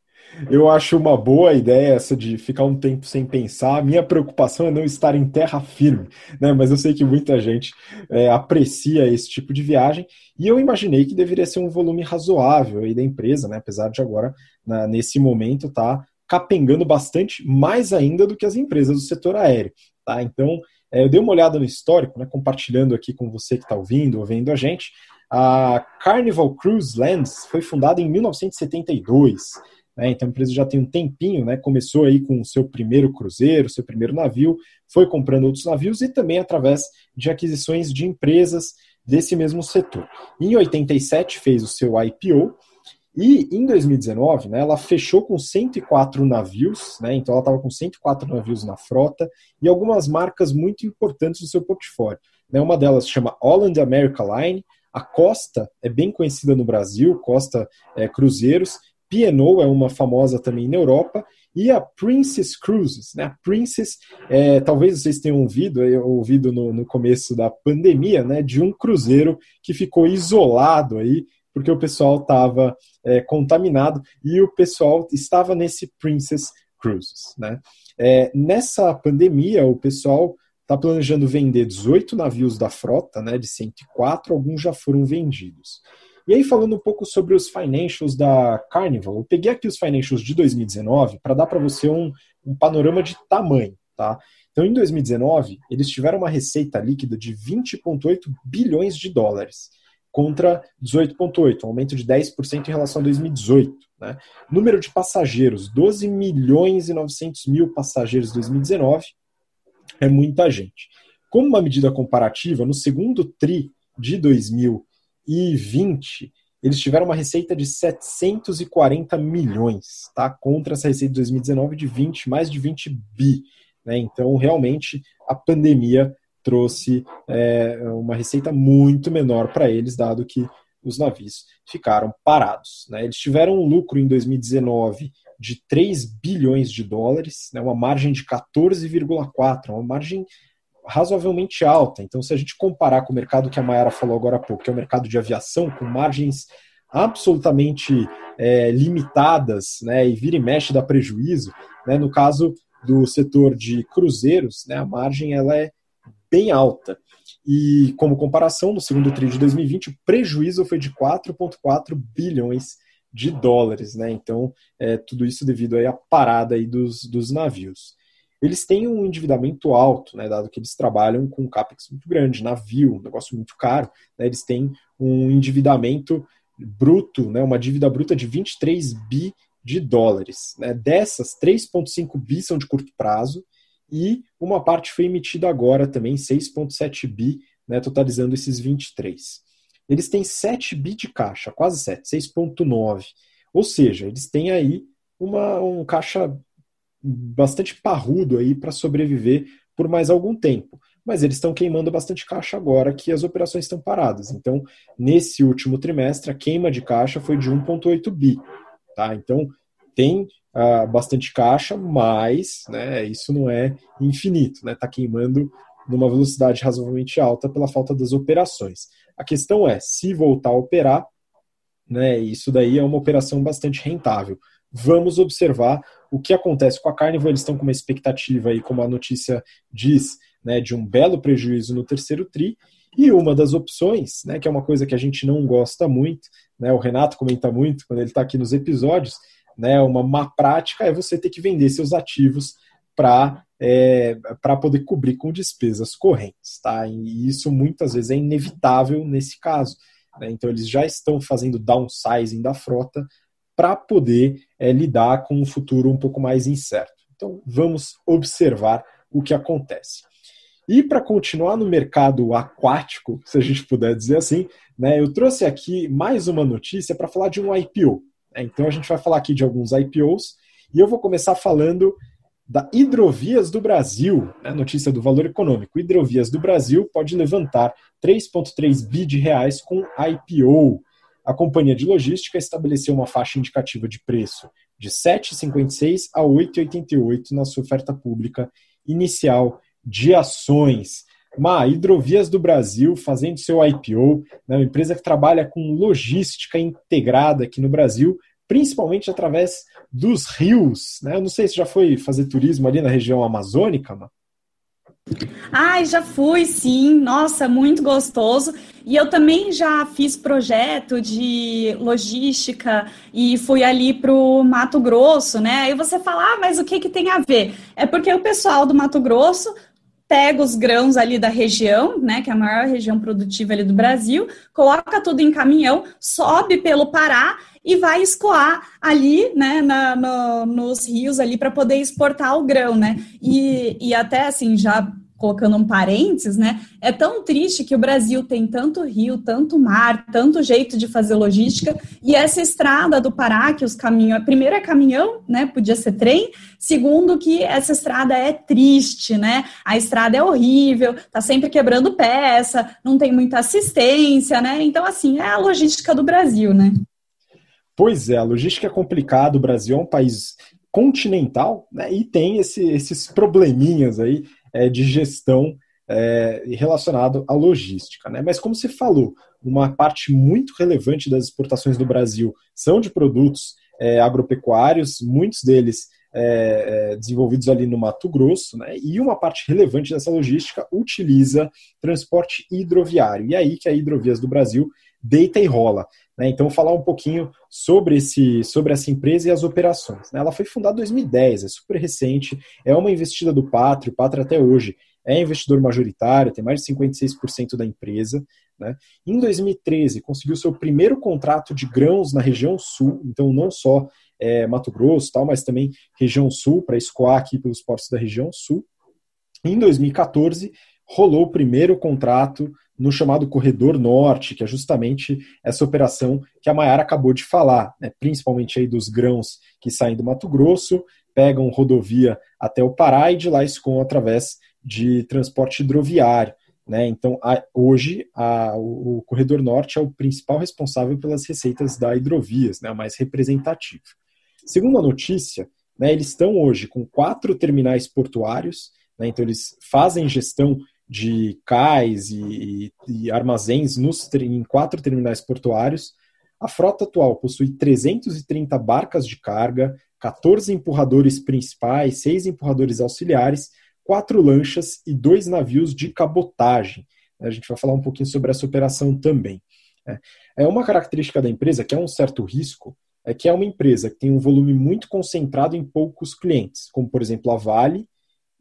Eu acho uma boa ideia essa de ficar um tempo sem pensar. Minha preocupação é não estar em terra firme, né? Mas eu sei que muita gente é, aprecia esse tipo de viagem e eu imaginei que deveria ser um volume razoável aí da empresa, né? Apesar de agora, na, nesse momento, tá capengando bastante, mais ainda do que as empresas do setor aéreo, tá? Então, é, eu dei uma olhada no histórico, né? Compartilhando aqui com você que está ouvindo ou vendo a gente. A Carnival Cruise Lands foi fundada em 1972 né? Então a empresa já tem um tempinho, né? começou aí com o seu primeiro cruzeiro, seu primeiro navio, foi comprando outros navios e também através de aquisições de empresas desse mesmo setor. Em 87 fez o seu IPO e em 2019 né, ela fechou com 104 navios, né, então ela estava com 104 navios na frota e algumas marcas muito importantes no seu portfólio. Né, uma delas chama Holland America Line, a Costa é bem conhecida no Brasil, Costa é, Cruzeiros, P&O é uma famosa também na Europa, e a Princess Cruises. Né? A Princess, é, talvez vocês tenham ouvido, ouvido no, no, começo da pandemia, né, de um cruzeiro que ficou isolado aí, porque o pessoal estava é, contaminado e o pessoal estava nesse Princess Cruises. Né? É, nessa pandemia, o pessoal está planejando vender 18 navios da frota, né, de 104, alguns já foram vendidos. E aí, falando um pouco sobre os financials da Carnival, eu peguei aqui os financials de 2019 para dar para você um, um panorama de tamanho. Tá? Então, em 2019, eles tiveram uma receita líquida de 20,8 bilhões de dólares contra 18,8, um aumento de 10% em relação a 2018. Né? Número de passageiros, 12 milhões e 900 mil passageiros em 2019, é muita gente. Como uma medida comparativa, no segundo TRI de 2019, 2020, eles tiveram uma receita de 740 milhões, tá? Contra essa receita de 2019 de 20, mais de 20 bi. Né? Então, realmente, a pandemia trouxe é, uma receita muito menor para eles, dado que os navios ficaram parados. Né? Eles tiveram um lucro em 2019 de 3 bilhões de dólares, né? uma margem de 14,4, uma margem razoavelmente alta. Então, se a gente comparar com o mercado que a Mayara falou agora há pouco, que é o mercado de aviação, com margens absolutamente é, limitadas, né, e vira e mexe dá prejuízo, né, no caso do setor de cruzeiros, né, a margem ela é bem alta. E como comparação, no segundo TRI de 2020, o prejuízo foi de 4,4 bilhões de dólares, né? Então, é, tudo isso devido aí à parada aí dos, dos navios eles têm um endividamento alto, né, dado que eles trabalham com um capex muito grande, navio, um negócio muito caro, né, eles têm um endividamento bruto, né, uma dívida bruta de 23 bi de dólares. Né, dessas, 3,5 bi são de curto prazo e uma parte foi emitida agora também, 6,7 bi, né, totalizando esses 23. Eles têm 7 bi de caixa, quase 7, 6,9. Ou seja, eles têm aí uma, um caixa bastante parrudo aí para sobreviver por mais algum tempo. Mas eles estão queimando bastante caixa agora que as operações estão paradas. Então, nesse último trimestre, a queima de caixa foi de 1,8 bi. Tá? Então, tem uh, bastante caixa, mas né, isso não é infinito. Está né? Tá queimando numa velocidade razoavelmente alta pela falta das operações. A questão é, se voltar a operar, né, isso daí é uma operação bastante rentável vamos observar o que acontece com a Carnival. Eles estão com uma expectativa aí, como a notícia diz, né, de um belo prejuízo no terceiro TRI. E uma das opções, né, que é uma coisa que a gente não gosta muito, né, o Renato comenta muito quando ele está aqui nos episódios, né, uma má prática é você ter que vender seus ativos para é, para poder cobrir com despesas correntes, tá? E isso muitas vezes é inevitável nesse caso. Né? Então eles já estão fazendo downsizing da frota para poder é, lidar com um futuro um pouco mais incerto. Então vamos observar o que acontece. E para continuar no mercado aquático, se a gente puder dizer assim, né, eu trouxe aqui mais uma notícia para falar de um IPO. Né? Então a gente vai falar aqui de alguns IPOs e eu vou começar falando da Hidrovias do Brasil, né, notícia do Valor Econômico. Hidrovias do Brasil pode levantar 3,3 bi de reais com IPO. A companhia de logística estabeleceu uma faixa indicativa de preço de 7,56 a 8,88 na sua oferta pública inicial de ações. Uma Hidrovias do Brasil fazendo seu IPO, né, uma empresa que trabalha com logística integrada aqui no Brasil, principalmente através dos rios. Né? Eu não sei se já foi fazer turismo ali na região amazônica, mas... Ai, já fui, sim. Nossa, muito gostoso. E eu também já fiz projeto de logística e fui ali para o Mato Grosso, né? Aí você fala, ah, mas o que, que tem a ver? É porque o pessoal do Mato Grosso pega os grãos ali da região, né, que é a maior região produtiva ali do Brasil, coloca tudo em caminhão, sobe pelo Pará e vai escoar ali, né, na, no, nos rios ali para poder exportar o grão, né? E, e até assim, já colocando um parênteses, né? É tão triste que o Brasil tem tanto rio, tanto mar, tanto jeito de fazer logística, e essa estrada do Pará, que os caminhões. Primeiro é caminhão, né? Podia ser trem. Segundo, que essa estrada é triste, né? A estrada é horrível, tá sempre quebrando peça, não tem muita assistência, né? Então, assim, é a logística do Brasil, né? Pois é, a logística é complicada, o Brasil é um país continental né, e tem esse, esses probleminhas aí é, de gestão é, relacionado à logística. Né? Mas como você falou, uma parte muito relevante das exportações do Brasil são de produtos é, agropecuários, muitos deles é, é, desenvolvidos ali no Mato Grosso, né? e uma parte relevante dessa logística utiliza transporte hidroviário. E é aí que a Hidrovias do Brasil deita e rola. Né? Então, falar um pouquinho sobre, esse, sobre essa empresa e as operações. Né? Ela foi fundada em 2010, é super recente, é uma investida do Pátrio, o Pátrio até hoje é investidor majoritário, tem mais de 56% da empresa. Né? Em 2013, conseguiu seu primeiro contrato de grãos na região sul, então não só é, Mato Grosso, tal, mas também região sul, para escoar aqui pelos portos da região sul. Em 2014, rolou o primeiro contrato no chamado Corredor Norte, que é justamente essa operação que a Maiara acabou de falar, né? principalmente aí dos grãos que saem do Mato Grosso, pegam rodovia até o Pará e de lá escoam através de transporte hidroviário. Né? Então, a, hoje, a, o, Corredor Norte é o principal responsável pelas receitas da hidrovias, né? o mais representativo. Segundo a notícia, né, eles estão hoje com quatro terminais portuários, né? então eles fazem gestão de cais e, e, e armazéns nos, em quatro terminais portuários. A frota atual possui 330 barcas de carga, 14 empurradores principais, 6 empurradores auxiliares, quatro lanchas e dois navios de cabotagem. A gente vai falar um pouquinho sobre essa operação também. É, é uma característica da empresa que é um certo risco, é que é uma empresa que tem um volume muito concentrado em poucos clientes, como por exemplo a Vale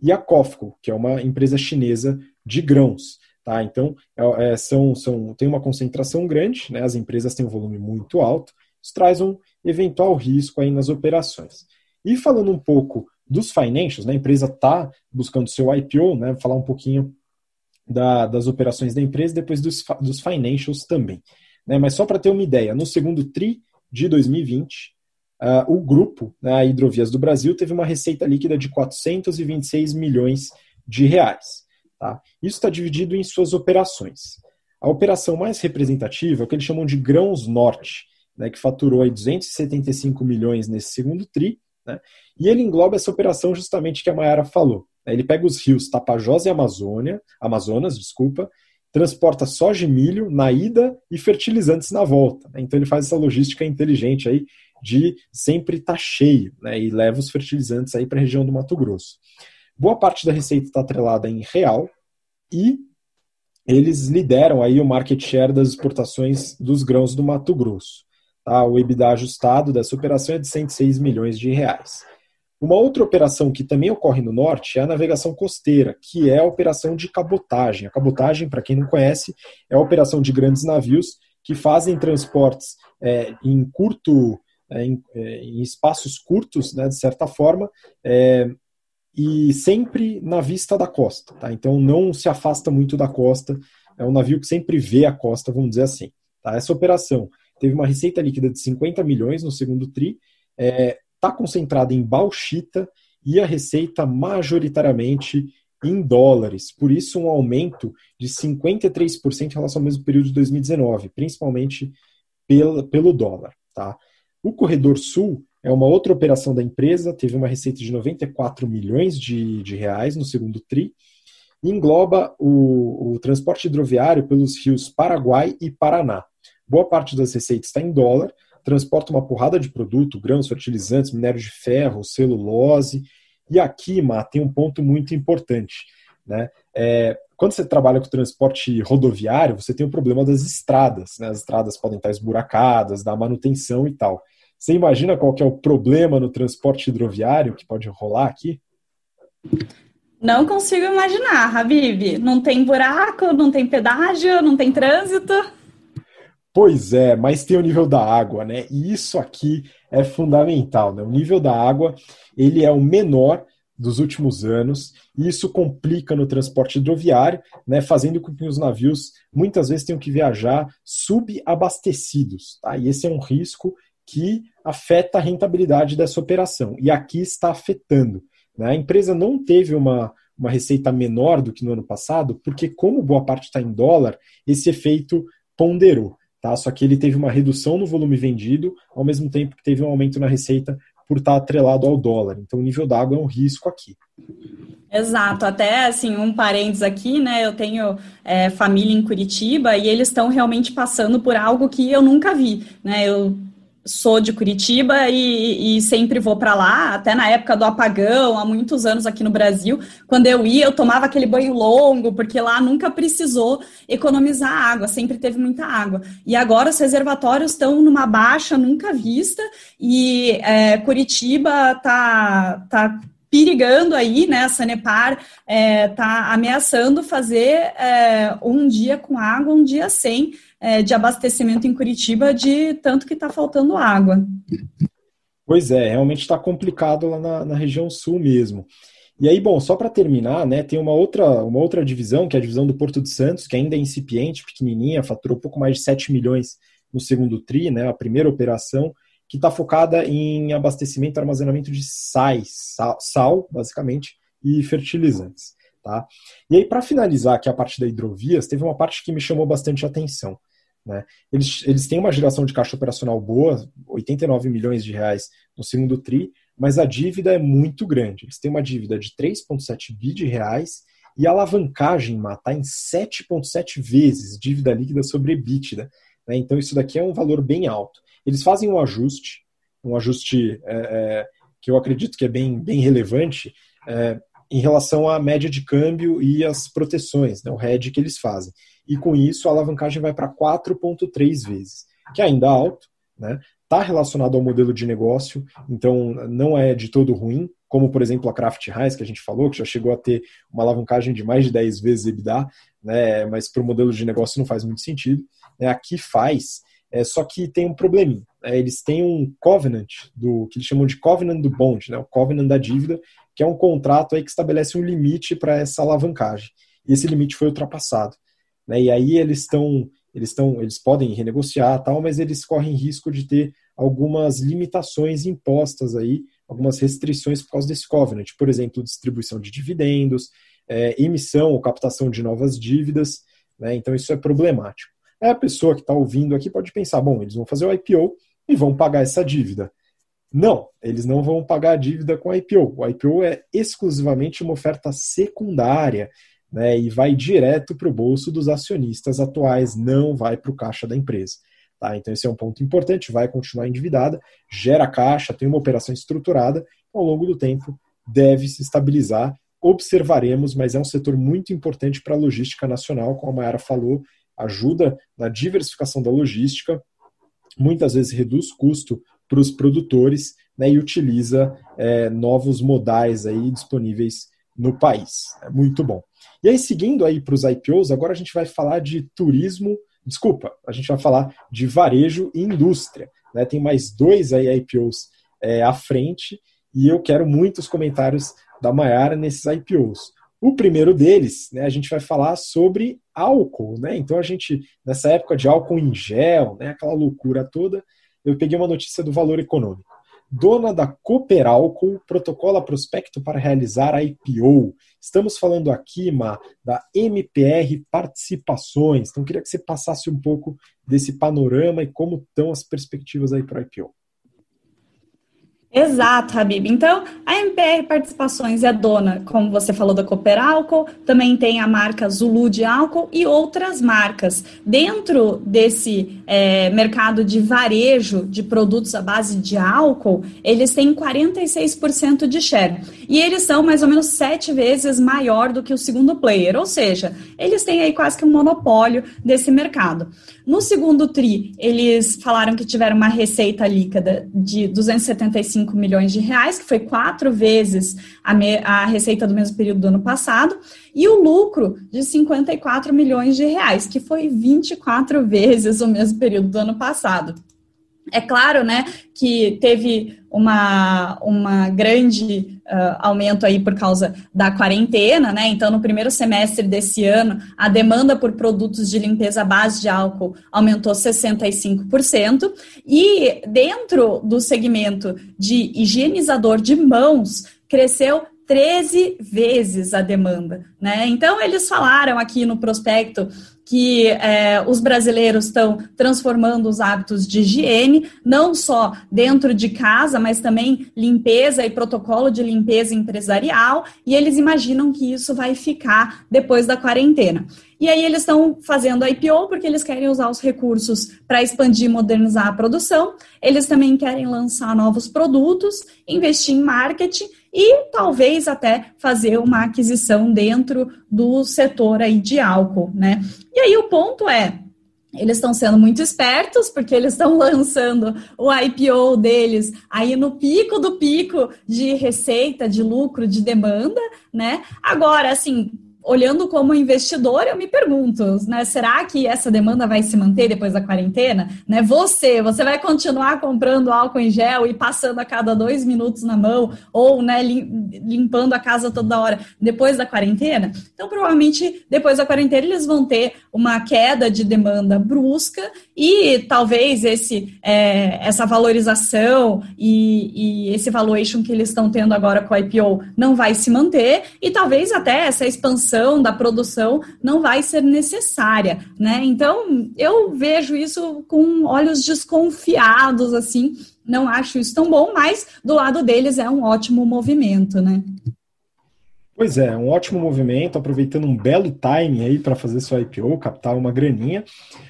e a COFCO, que é uma empresa chinesa de grãos. Tá? Então, é, é, são, são, tem uma concentração grande, né? as empresas têm um volume muito alto, isso traz um eventual risco aí nas operações. E falando um pouco dos financials, né? a empresa está buscando seu IPO, né? falar um pouquinho da, das operações da empresa depois dos, dos financials também. Né? Mas só para ter uma ideia, no segundo TRI de 2020, uh, ah, o grupo, né, Hidrovias do Brasil, teve uma receita líquida de 426 milhões de reais. Tá? Isso está dividido em suas operações. A operação mais representativa é o que eles chamam de Grãos Norte, né, que faturou aí 275 milhões nesse segundo TRI, né, e ele engloba essa operação justamente que a Mayara falou. Né, ele pega os rios Tapajós e Amazônia, Amazonas, desculpa, transporta soja e milho na ida e fertilizantes na volta. Né, então ele faz essa logística inteligente aí de sempre estar tá cheio, né, e leva os fertilizantes aí para a região do Mato Grosso. Boa parte da receita está atrelada em real e eles lideram aí o market share das exportações dos grãos do Mato Grosso. Tá? O EBITDA ajustado dessa operação é de 106 milhões de reais. Uma outra operação que também ocorre no norte é a navegação costeira, que é a operação de cabotagem. A cabotagem, para quem não conhece, é a operação de grandes navios que fazem transportes é, em curto, é, em, é, em, espaços curtos, né, de certa forma, é, e sempre na vista da costa. Tá? Então não se afasta muito da costa. É um navio que sempre vê a costa, vamos dizer assim. Tá? Essa operação teve uma receita líquida de 50 milhões no segundo TRI. É, está concentrada em bauxita e a receita majoritariamente em dólares. Por isso, um aumento de 53% em relação ao mesmo período de 2019, principalmente pelo, pelo dólar. Tá? O Corredor Sul é uma outra operação da empresa, teve uma receita de 94 milhões de, de reais no segundo TRI, e engloba o, o transporte hidroviário pelos rios Paraguai e Paraná. Boa parte das receitas está em dólar, transporta uma porrada de produto, grãos, fertilizantes, minério de ferro, celulose. E aqui, Má, tem um ponto muito importante. Né? É, quando você trabalha com transporte rodoviário, você tem o problema das estradas. Né? As estradas podem estar esburacadas, da manutenção e tal. Você imagina qual que é o problema no transporte hidroviário que pode rolar aqui? Não consigo imaginar, Habib. Não tem buraco, não tem pedágio, não tem trânsito. Pois é, mas tem o nível da água, né? E isso aqui é fundamental, né? O nível da água, ele é o menor dos últimos anos, e isso complica no transporte hidroviário, né, fazendo com que os navios muitas vezes tenham que viajar subabastecidos. Tá? E esse é um risco que afeta a rentabilidade dessa operação. E aqui está afetando. Né? A empresa não teve uma, uma receita menor do que no ano passado, porque, como boa parte está em dólar, esse efeito ponderou. Tá? Só que ele teve uma redução no volume vendido, ao mesmo tempo que teve um aumento na receita por estar atrelado ao dólar. Então, o nível d'água é um risco aqui. Exato, até assim, um parênteses aqui, né? Eu tenho é, família em Curitiba e eles estão realmente passando por algo que eu nunca vi, né? Eu sou de Curitiba e, e sempre vou para lá, até na época do apagão, há muitos anos aqui no Brasil. Quando eu ia, eu tomava aquele banho longo, porque lá nunca precisou economizar água, sempre teve muita água. E agora os reservatórios estão numa baixa nunca vista e é, Curitiba tá, tá perigando aí, né? A Sanepar está é, tá ameaçando fazer é, um dia com água, um dia sem é, de abastecimento em Curitiba, de tanto que está faltando água. Pois é, realmente está complicado lá na, na, região sul mesmo. E aí, bom, só para terminar, né, tem uma outra, uma outra divisão, que é a divisão do Porto de Santos, que ainda é incipiente, pequenininha, faturou pouco mais de 7 milhões no segundo TRI, né, a primeira operação, que está focada em abastecimento e armazenamento de sais, sal, sal, basicamente, e fertilizantes. Tá? E aí, para finalizar aqui a parte da hidrovias, teve uma parte que me chamou bastante atenção. Né? Eles, eles têm uma geração de caixa operacional boa, 89 milhões de reais no segundo TRI, mas a dívida é muito grande. Eles têm uma dívida de 3,7 bi de reais e a alavancagem está em 7,7 vezes dívida líquida sobre EBITDA. Né? Então, isso daqui é um valor bem alto. Eles fazem um ajuste, um ajuste é, é, que eu acredito que é bem, bem relevante é, em relação à média de câmbio e as proteções, né, o hedge que eles fazem. E com isso a alavancagem vai para 4,3 vezes, que ainda é alto, né? Está relacionado ao modelo de negócio, então não é de todo ruim, como por exemplo a Kraft Heinz, que a gente falou, que já chegou a ter uma alavancagem de mais de 10 vezes EBITDA, né? mas para o modelo de negócio não faz muito sentido. Né? Aqui faz, é, só que tem um probleminha. É, eles têm um covenant, do que eles chamam de covenant do bond, né, o covenant da dívida, que é um contrato aí que estabelece um limite para essa alavancagem. E esse limite foi ultrapassado. Né, e aí eles estão, eles estão, eles podem renegociar tal, mas eles correm risco de ter algumas limitações impostas aí, algumas restrições por causa desse covenant. Por exemplo, distribuição de dividendos, é, emissão ou captação de novas dívidas. Né, então isso é problemático. Aí a pessoa que está ouvindo aqui pode pensar, bom, eles vão fazer o IPO e vão pagar essa dívida. Não, eles não vão pagar a dívida com o IPO. O IPO é exclusivamente uma oferta secundária né, e vai direto para o bolso dos acionistas atuais, não vai para o caixa da empresa. Tá? Então, esse é um ponto importante, vai continuar endividada, gera caixa, tem uma operação estruturada, ao longo do tempo deve se estabilizar. Observaremos, mas é um setor muito importante para a logística nacional, como a Mayara falou, ajuda na diversificação da logística, muitas vezes reduz custo para os produtores né, e utiliza é, novos modais aí disponíveis no país. É muito bom. E aí, seguindo aí para os IPOs, agora a gente vai falar de turismo, desculpa, a gente vai falar de varejo e indústria. Né? Tem mais dois aí IPOs é, à frente e eu quero muitos comentários da Maiara nesses IPOs. O primeiro deles, né, a gente vai falar sobre álcool, né? Então a gente, nessa época de álcool em gel, né, aquela loucura toda, eu peguei uma notícia do Valor Econômico. Dona da Cooperálcool protocola prospecto para realizar a IPO. Estamos falando aqui, Ma, da MPR Participações. Então, queria que você passasse um pouco desse panorama e como estão as perspectivas aí para a IPO. Exato, Habib. Então, a MPR Participações é dona, como você falou, da Cooper Álcool, também tem a marca Zulu de álcool e outras marcas. Dentro desse é, mercado de varejo de produtos à base de álcool, eles têm 46% de share. E eles são mais ou menos sete vezes maior do que o segundo player, ou seja, eles têm aí quase que um monopólio desse mercado. No segundo TRI, eles falaram que tiveram uma receita líquida de 275 milhões de reais, que foi quatro vezes a, me, a receita do mesmo período do ano passado, e o lucro de 54 milhões de reais, que foi 24 vezes o mesmo período do ano passado. É claro, né, que teve uma, uma grande uh, aumento aí por causa da quarentena, né? Então, no primeiro semestre desse ano, a demanda por produtos de limpeza base de álcool aumentou 65%, e dentro do segmento de higienizador de mãos, cresceu 13 vezes a demanda, né? Então, eles falaram aqui no prospecto que é, os brasileiros estão transformando os hábitos de higiene, não só dentro de casa, mas também limpeza e protocolo de limpeza empresarial, e eles imaginam que isso vai ficar depois da quarentena. E aí eles estão fazendo a IPO porque eles querem usar os recursos para expandir e modernizar a produção. Eles também querem lançar novos produtos, investir em marketing e talvez até fazer uma aquisição dentro do setor aí de álcool, né? E aí o ponto é, eles estão sendo muito espertos, porque eles estão lançando o IPO deles aí no pico do pico de receita, de lucro, de demanda, né? Agora, assim, olhando como investidor, eu me pergunto, né, será que essa demanda vai se manter depois da quarentena? Né, você, você vai continuar comprando álcool em gel e passando a cada dois minutos na mão, ou né, limpando a casa toda hora depois da quarentena? Então, provavelmente, depois da quarentena, eles vão ter uma queda de demanda brusca e talvez esse, é, essa valorização e, e esse valuation que eles estão tendo agora com a IPO não vai se manter, e talvez até essa expansão da produção não vai ser necessária, né? Então, eu vejo isso com olhos desconfiados, assim, não acho isso tão bom, mas do lado deles é um ótimo movimento, né? Pois é, um ótimo movimento, aproveitando um belo time aí para fazer sua IPO, captar uma graninha.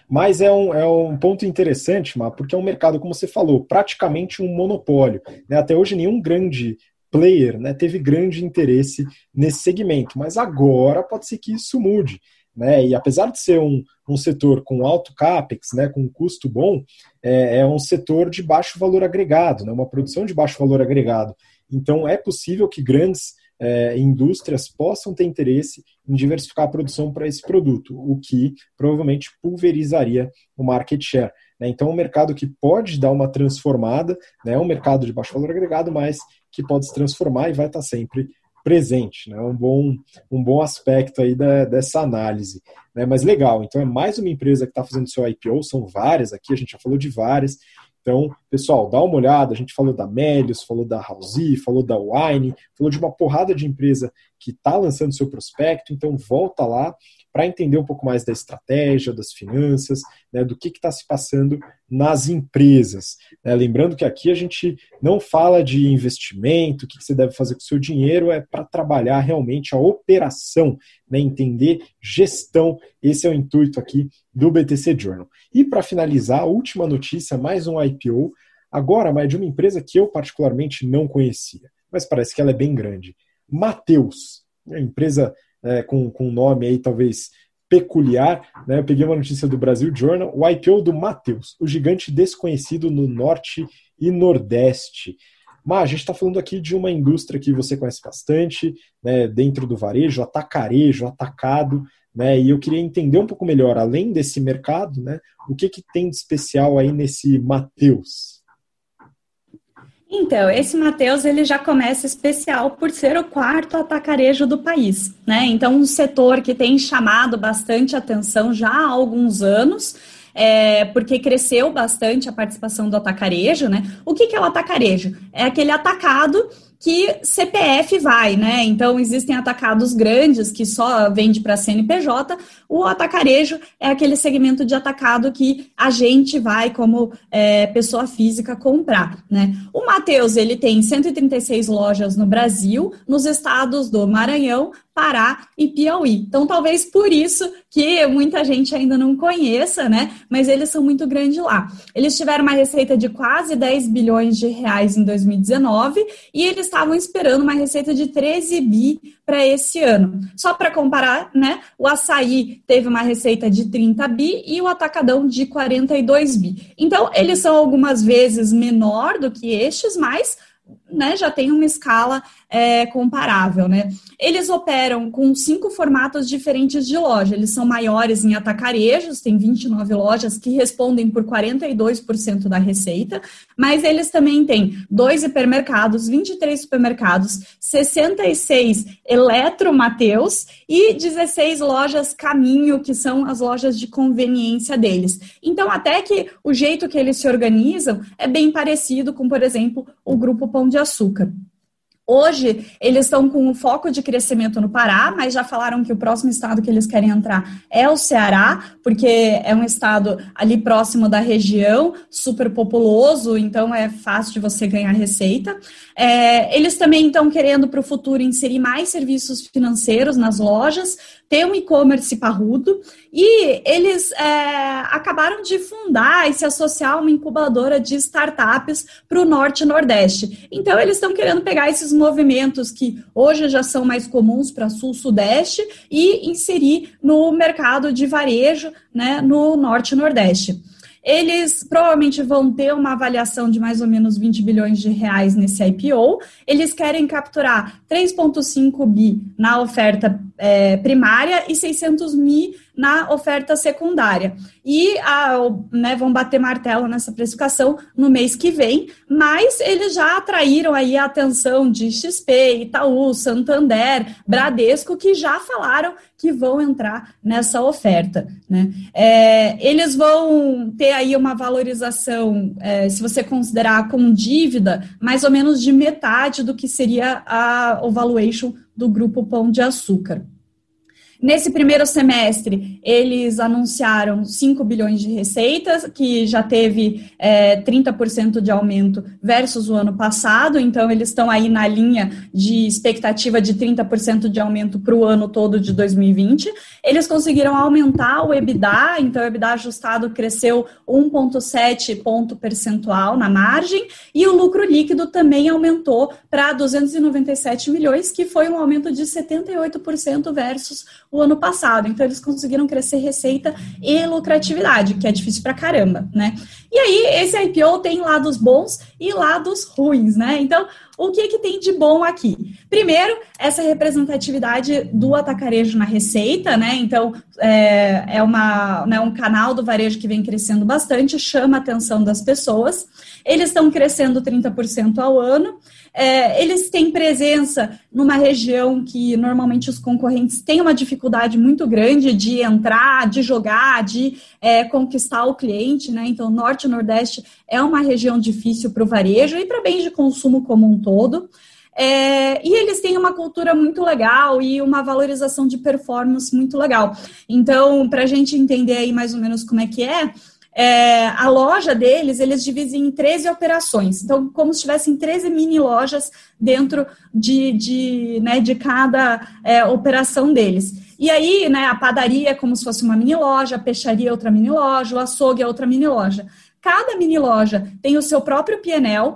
Mas é um, é um ponto interessante, Má, porque é um mercado, como você falou, praticamente um monopólio. Né? Até hoje, nenhum grande player né, teve grande interesse nesse segmento, mas agora pode ser que isso mude. Né? E apesar de ser um, um setor com alto capex, né, com custo bom, é, é um setor de baixo valor agregado, né, uma produção de baixo valor agregado. Então é possível que grandes é, indústrias possam ter interesse em diversificar a produção para esse produto, o que provavelmente pulverizaria o market share. Né? Então, é um mercado que pode dar uma transformada, né? é um mercado de baixo valor agregado, mas que pode se transformar e vai estar sempre presente, né? Um bom, um bom aspecto aí da, dessa análise. Né? Mas legal, então é mais uma empresa que está fazendo seu IPO, são várias aqui, a gente já falou de várias. Então, pessoal, dá uma olhada, a gente falou da Melius, falou da Halsey, falou da Wine, falou de uma porrada de empresa que está lançando seu prospecto, então volta lá, para entender um pouco mais da estratégia, das finanças, né, do que está se passando nas empresas. Né? Lembrando que aqui a gente não fala de investimento, o que, que você deve fazer com o seu dinheiro, é para trabalhar realmente a operação, né, entender gestão. Esse é o intuito aqui do BTC Journal. E para finalizar, a última notícia, mais um IPO, agora, mas de uma empresa que eu particularmente não conhecia, mas parece que ela é bem grande. Mateus, empresa é, com, com nome aí talvez peculiar. Né? Eu peguei uma notícia do Brasil Journal, o IPO do Mateus, o gigante desconhecido no norte e nordeste. Mas a gente está falando aqui de uma indústria que você conhece bastante, né, dentro do varejo, atacarejo, atacado, né, e eu queria entender um pouco melhor, além desse mercado, né, o que, que tem de especial aí nesse Mateus? Então, esse Mateus ele já começa especial por ser o quarto atacarejo do país, né? Então, um setor que tem chamado bastante atenção já há alguns anos, é, porque cresceu bastante a participação do atacarejo, né? O que, que é o atacarejo? É aquele atacado que CPF vai, né? Então, existem atacados grandes que só vende para CNPJ. O atacarejo é aquele segmento de atacado que a gente vai, como é, pessoa física, comprar, né? O Mateus, ele tem 136 lojas no Brasil, nos estados do Maranhão, Pará e Piauí. Então, talvez por isso que muita gente ainda não conheça, né? Mas eles são muito grandes lá. Eles tiveram uma receita de quase 10 bilhões de reais em 2019 e eles estavam esperando uma receita de 13 bi para esse ano. Só para comparar, né? O açaí teve uma receita de 30 bi e o atacadão de 42 bi. Então, eles são algumas vezes menor do que estes, mas né, já tem uma escala é, comparável, né? Eles operam com cinco formatos diferentes de loja. Eles são maiores em atacarejos, tem 29 lojas que respondem por 42% da receita, mas eles também têm dois hipermercados, 23 supermercados, 66 eletromateus e 16 lojas caminho, que são as lojas de conveniência deles. Então, até que o jeito que eles se organizam é bem parecido com, por exemplo, o grupo Pão de Açúcar. Hoje, eles estão com um foco de crescimento no Pará, mas já falaram que o próximo estado que eles querem entrar é o Ceará, porque é um estado ali próximo da região, super populoso, então é fácil de você ganhar receita. É, eles também estão querendo para o futuro inserir mais serviços financeiros nas lojas, ter um e-commerce parrudo e eles é, acabaram de fundar e se associar a uma incubadora de startups para o Norte e Nordeste. Então, eles estão querendo pegar esses movimentos que hoje já são mais comuns para Sul-Sudeste e inserir no mercado de varejo né, no Norte e Nordeste. Eles provavelmente vão ter uma avaliação de mais ou menos 20 bilhões de reais nesse IPO. Eles querem capturar 3,5 bi na oferta é, primária e 600 mil na oferta secundária. E a, né, vão bater martelo nessa precificação no mês que vem, mas eles já atraíram aí a atenção de XP, Itaú, Santander, Bradesco, que já falaram que vão entrar nessa oferta. Né? É, eles vão ter aí uma valorização, é, se você considerar com dívida, mais ou menos de metade do que seria a, valuation do grupo Pão de Açúcar. Nesse primeiro semestre, eles anunciaram 5 bilhões de receitas, que já teve é, 30% de aumento versus o ano passado, então eles estão aí na linha de expectativa de 30% de aumento para o ano todo de 2020. Eles conseguiram aumentar o EBITDA, então o EBITDA ajustado cresceu 1,7 ponto percentual na margem, e o lucro líquido também aumentou para 297 milhões, que foi um aumento de 78% versus o ano passado. Então, eles conseguiram crescer receita e lucratividade, que é difícil pra caramba, né? E aí, esse IPO tem lados bons e lados ruins, né? Então, o que, que tem de bom aqui? Primeiro, essa representatividade do atacarejo na receita, né? Então, é, é uma, né, um canal do varejo que vem crescendo bastante, chama a atenção das pessoas. Eles estão crescendo 30% ao ano. É, eles têm presença numa região que normalmente os concorrentes têm uma dificuldade muito grande de entrar, de jogar, de é, conquistar o cliente, né? Então, Norte e Nordeste é uma região difícil para o varejo e para bens de consumo como um todo. É, e eles têm uma cultura muito legal e uma valorização de performance muito legal. Então, para a gente entender aí mais ou menos como é que é, é, a loja deles, eles dividem em 13 operações. Então, como se tivessem 13 mini lojas dentro de, de, né, de cada é, operação deles. E aí, né, a padaria é como se fosse uma mini loja, a peixaria é outra mini loja, o açougue é outra mini loja. Cada mini loja tem o seu próprio PNL,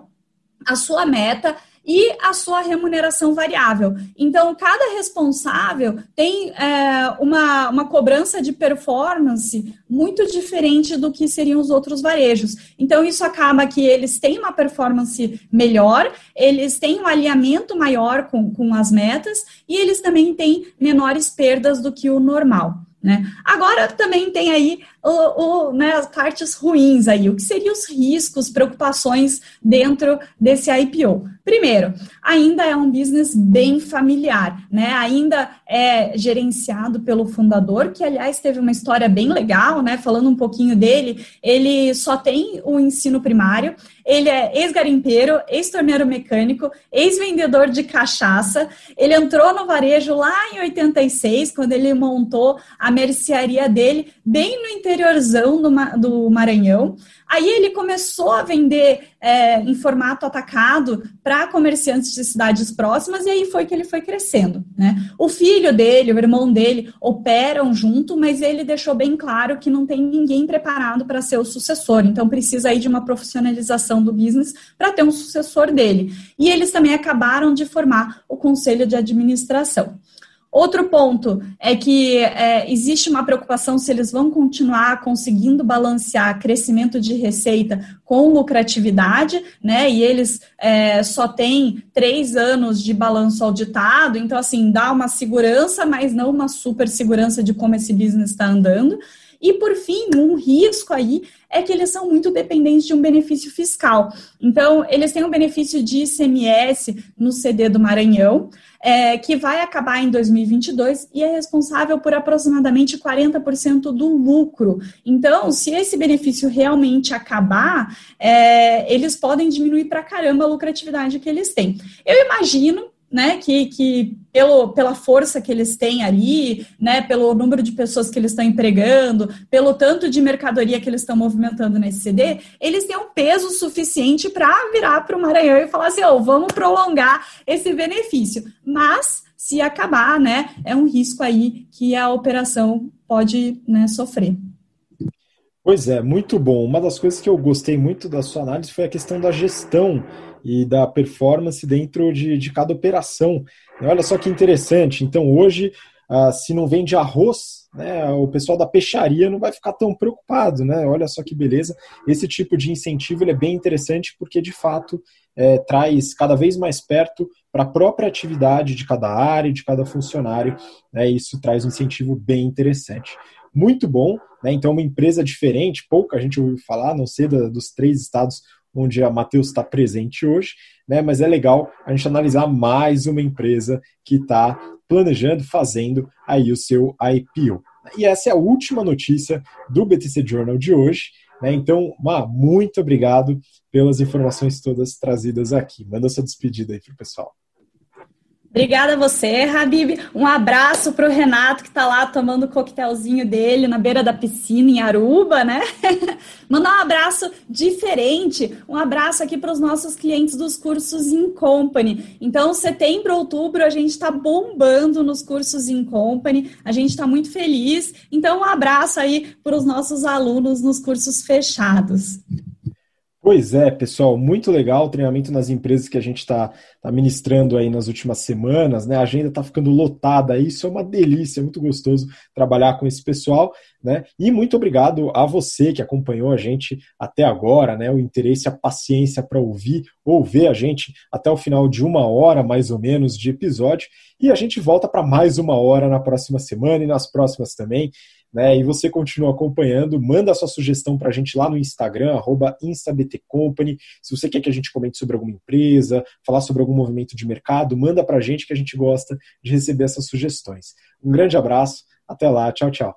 a sua meta e a sua remuneração variável. Então, cada responsável tem é, uma, uma cobrança de performance muito diferente do que seriam os outros varejos. Então, isso acaba que eles têm uma performance melhor, eles têm um alinhamento maior com, com as metas e eles também têm menores perdas do que o normal. Né? Agora também tem aí o, o, né, as partes ruins aí, o que seriam os riscos, preocupações dentro desse IPO. Primeiro, ainda é um business bem familiar, né? Ainda é gerenciado pelo fundador, que aliás teve uma história bem legal, né? Falando um pouquinho dele, ele só tem o ensino primário, ele é ex-garimpeiro, ex-torneiro mecânico, ex-vendedor de cachaça. Ele entrou no varejo lá em 86, quando ele montou a mercearia dele, bem no interiorzão do, do Maranhão. Aí ele começou a vender é, em formato atacado para comerciantes de cidades próximas, e aí foi que ele foi crescendo. Né? O filho dele, o irmão dele, operam junto, mas ele deixou bem claro que não tem ninguém preparado para ser o sucessor, então precisa aí de uma profissionalização do business para ter um sucessor dele. E eles também acabaram de formar o conselho de administração. Outro ponto é que é, existe uma preocupação se eles vão continuar conseguindo balancear crescimento de receita com lucratividade, né? E eles é, só têm três anos de balanço auditado, então, assim, dá uma segurança, mas não uma super segurança de como esse business está andando. E, por fim, um risco aí é que eles são muito dependentes de um benefício fiscal. Então, eles têm um benefício de ICMS no CD do Maranhão, é, que vai acabar em 2022 e é responsável por aproximadamente 40% do lucro. Então, se esse benefício realmente acabar, é, eles podem diminuir para caramba a lucratividade que eles têm. Eu imagino né, que, que pelo, pela força que eles têm ali, né, pelo número de pessoas que eles estão empregando, pelo tanto de mercadoria que eles estão movimentando nesse CD, eles têm um peso suficiente para virar para o Maranhão e falar assim, oh, vamos prolongar esse benefício. Mas se acabar, né, é um risco aí que a operação pode né, sofrer. Pois é, muito bom. Uma das coisas que eu gostei muito da sua análise foi a questão da gestão e da performance dentro de, de cada operação. Olha só que interessante. Então, hoje, ah, se não vende arroz, né, o pessoal da peixaria não vai ficar tão preocupado. Né? Olha só que beleza. Esse tipo de incentivo ele é bem interessante porque, de fato, é, traz cada vez mais perto para a própria atividade de cada área, de cada funcionário. Né? Isso traz um incentivo bem interessante. Muito bom, né? então uma empresa diferente, pouca gente ouviu falar, não sei dos três estados onde a Matheus está presente hoje, né? Mas é legal a gente analisar mais uma empresa que está planejando, fazendo aí o seu IPO. E essa é a última notícia do BTC Journal de hoje. Né? Então, Ma, muito obrigado pelas informações todas trazidas aqui. Manda sua despedida aí para o pessoal. Obrigada a você, Habib. Um abraço para o Renato, que está lá tomando o coquetelzinho dele na beira da piscina em Aruba, né? Mandar um abraço diferente, um abraço aqui para os nossos clientes dos cursos in Company. Então, setembro, outubro, a gente está bombando nos cursos in Company, a gente está muito feliz. Então, um abraço aí para os nossos alunos nos cursos fechados. Pois é, pessoal, muito legal o treinamento nas empresas que a gente está tá ministrando aí nas últimas semanas, né? A agenda está ficando lotada, isso é uma delícia, é muito gostoso trabalhar com esse pessoal, né? E muito obrigado a você que acompanhou a gente até agora, né? O interesse, a paciência para ouvir ou ver a gente até o final de uma hora, mais ou menos, de episódio. E a gente volta para mais uma hora na próxima semana e nas próximas também né? E você continua acompanhando, manda sua sugestão para a gente lá no Instagram, instabtcompany. Se você quer que a gente comente sobre alguma empresa, falar sobre algum movimento de mercado, manda para a gente que a gente gosta de receber essas sugestões. Um grande abraço, até lá, tchau, tchau.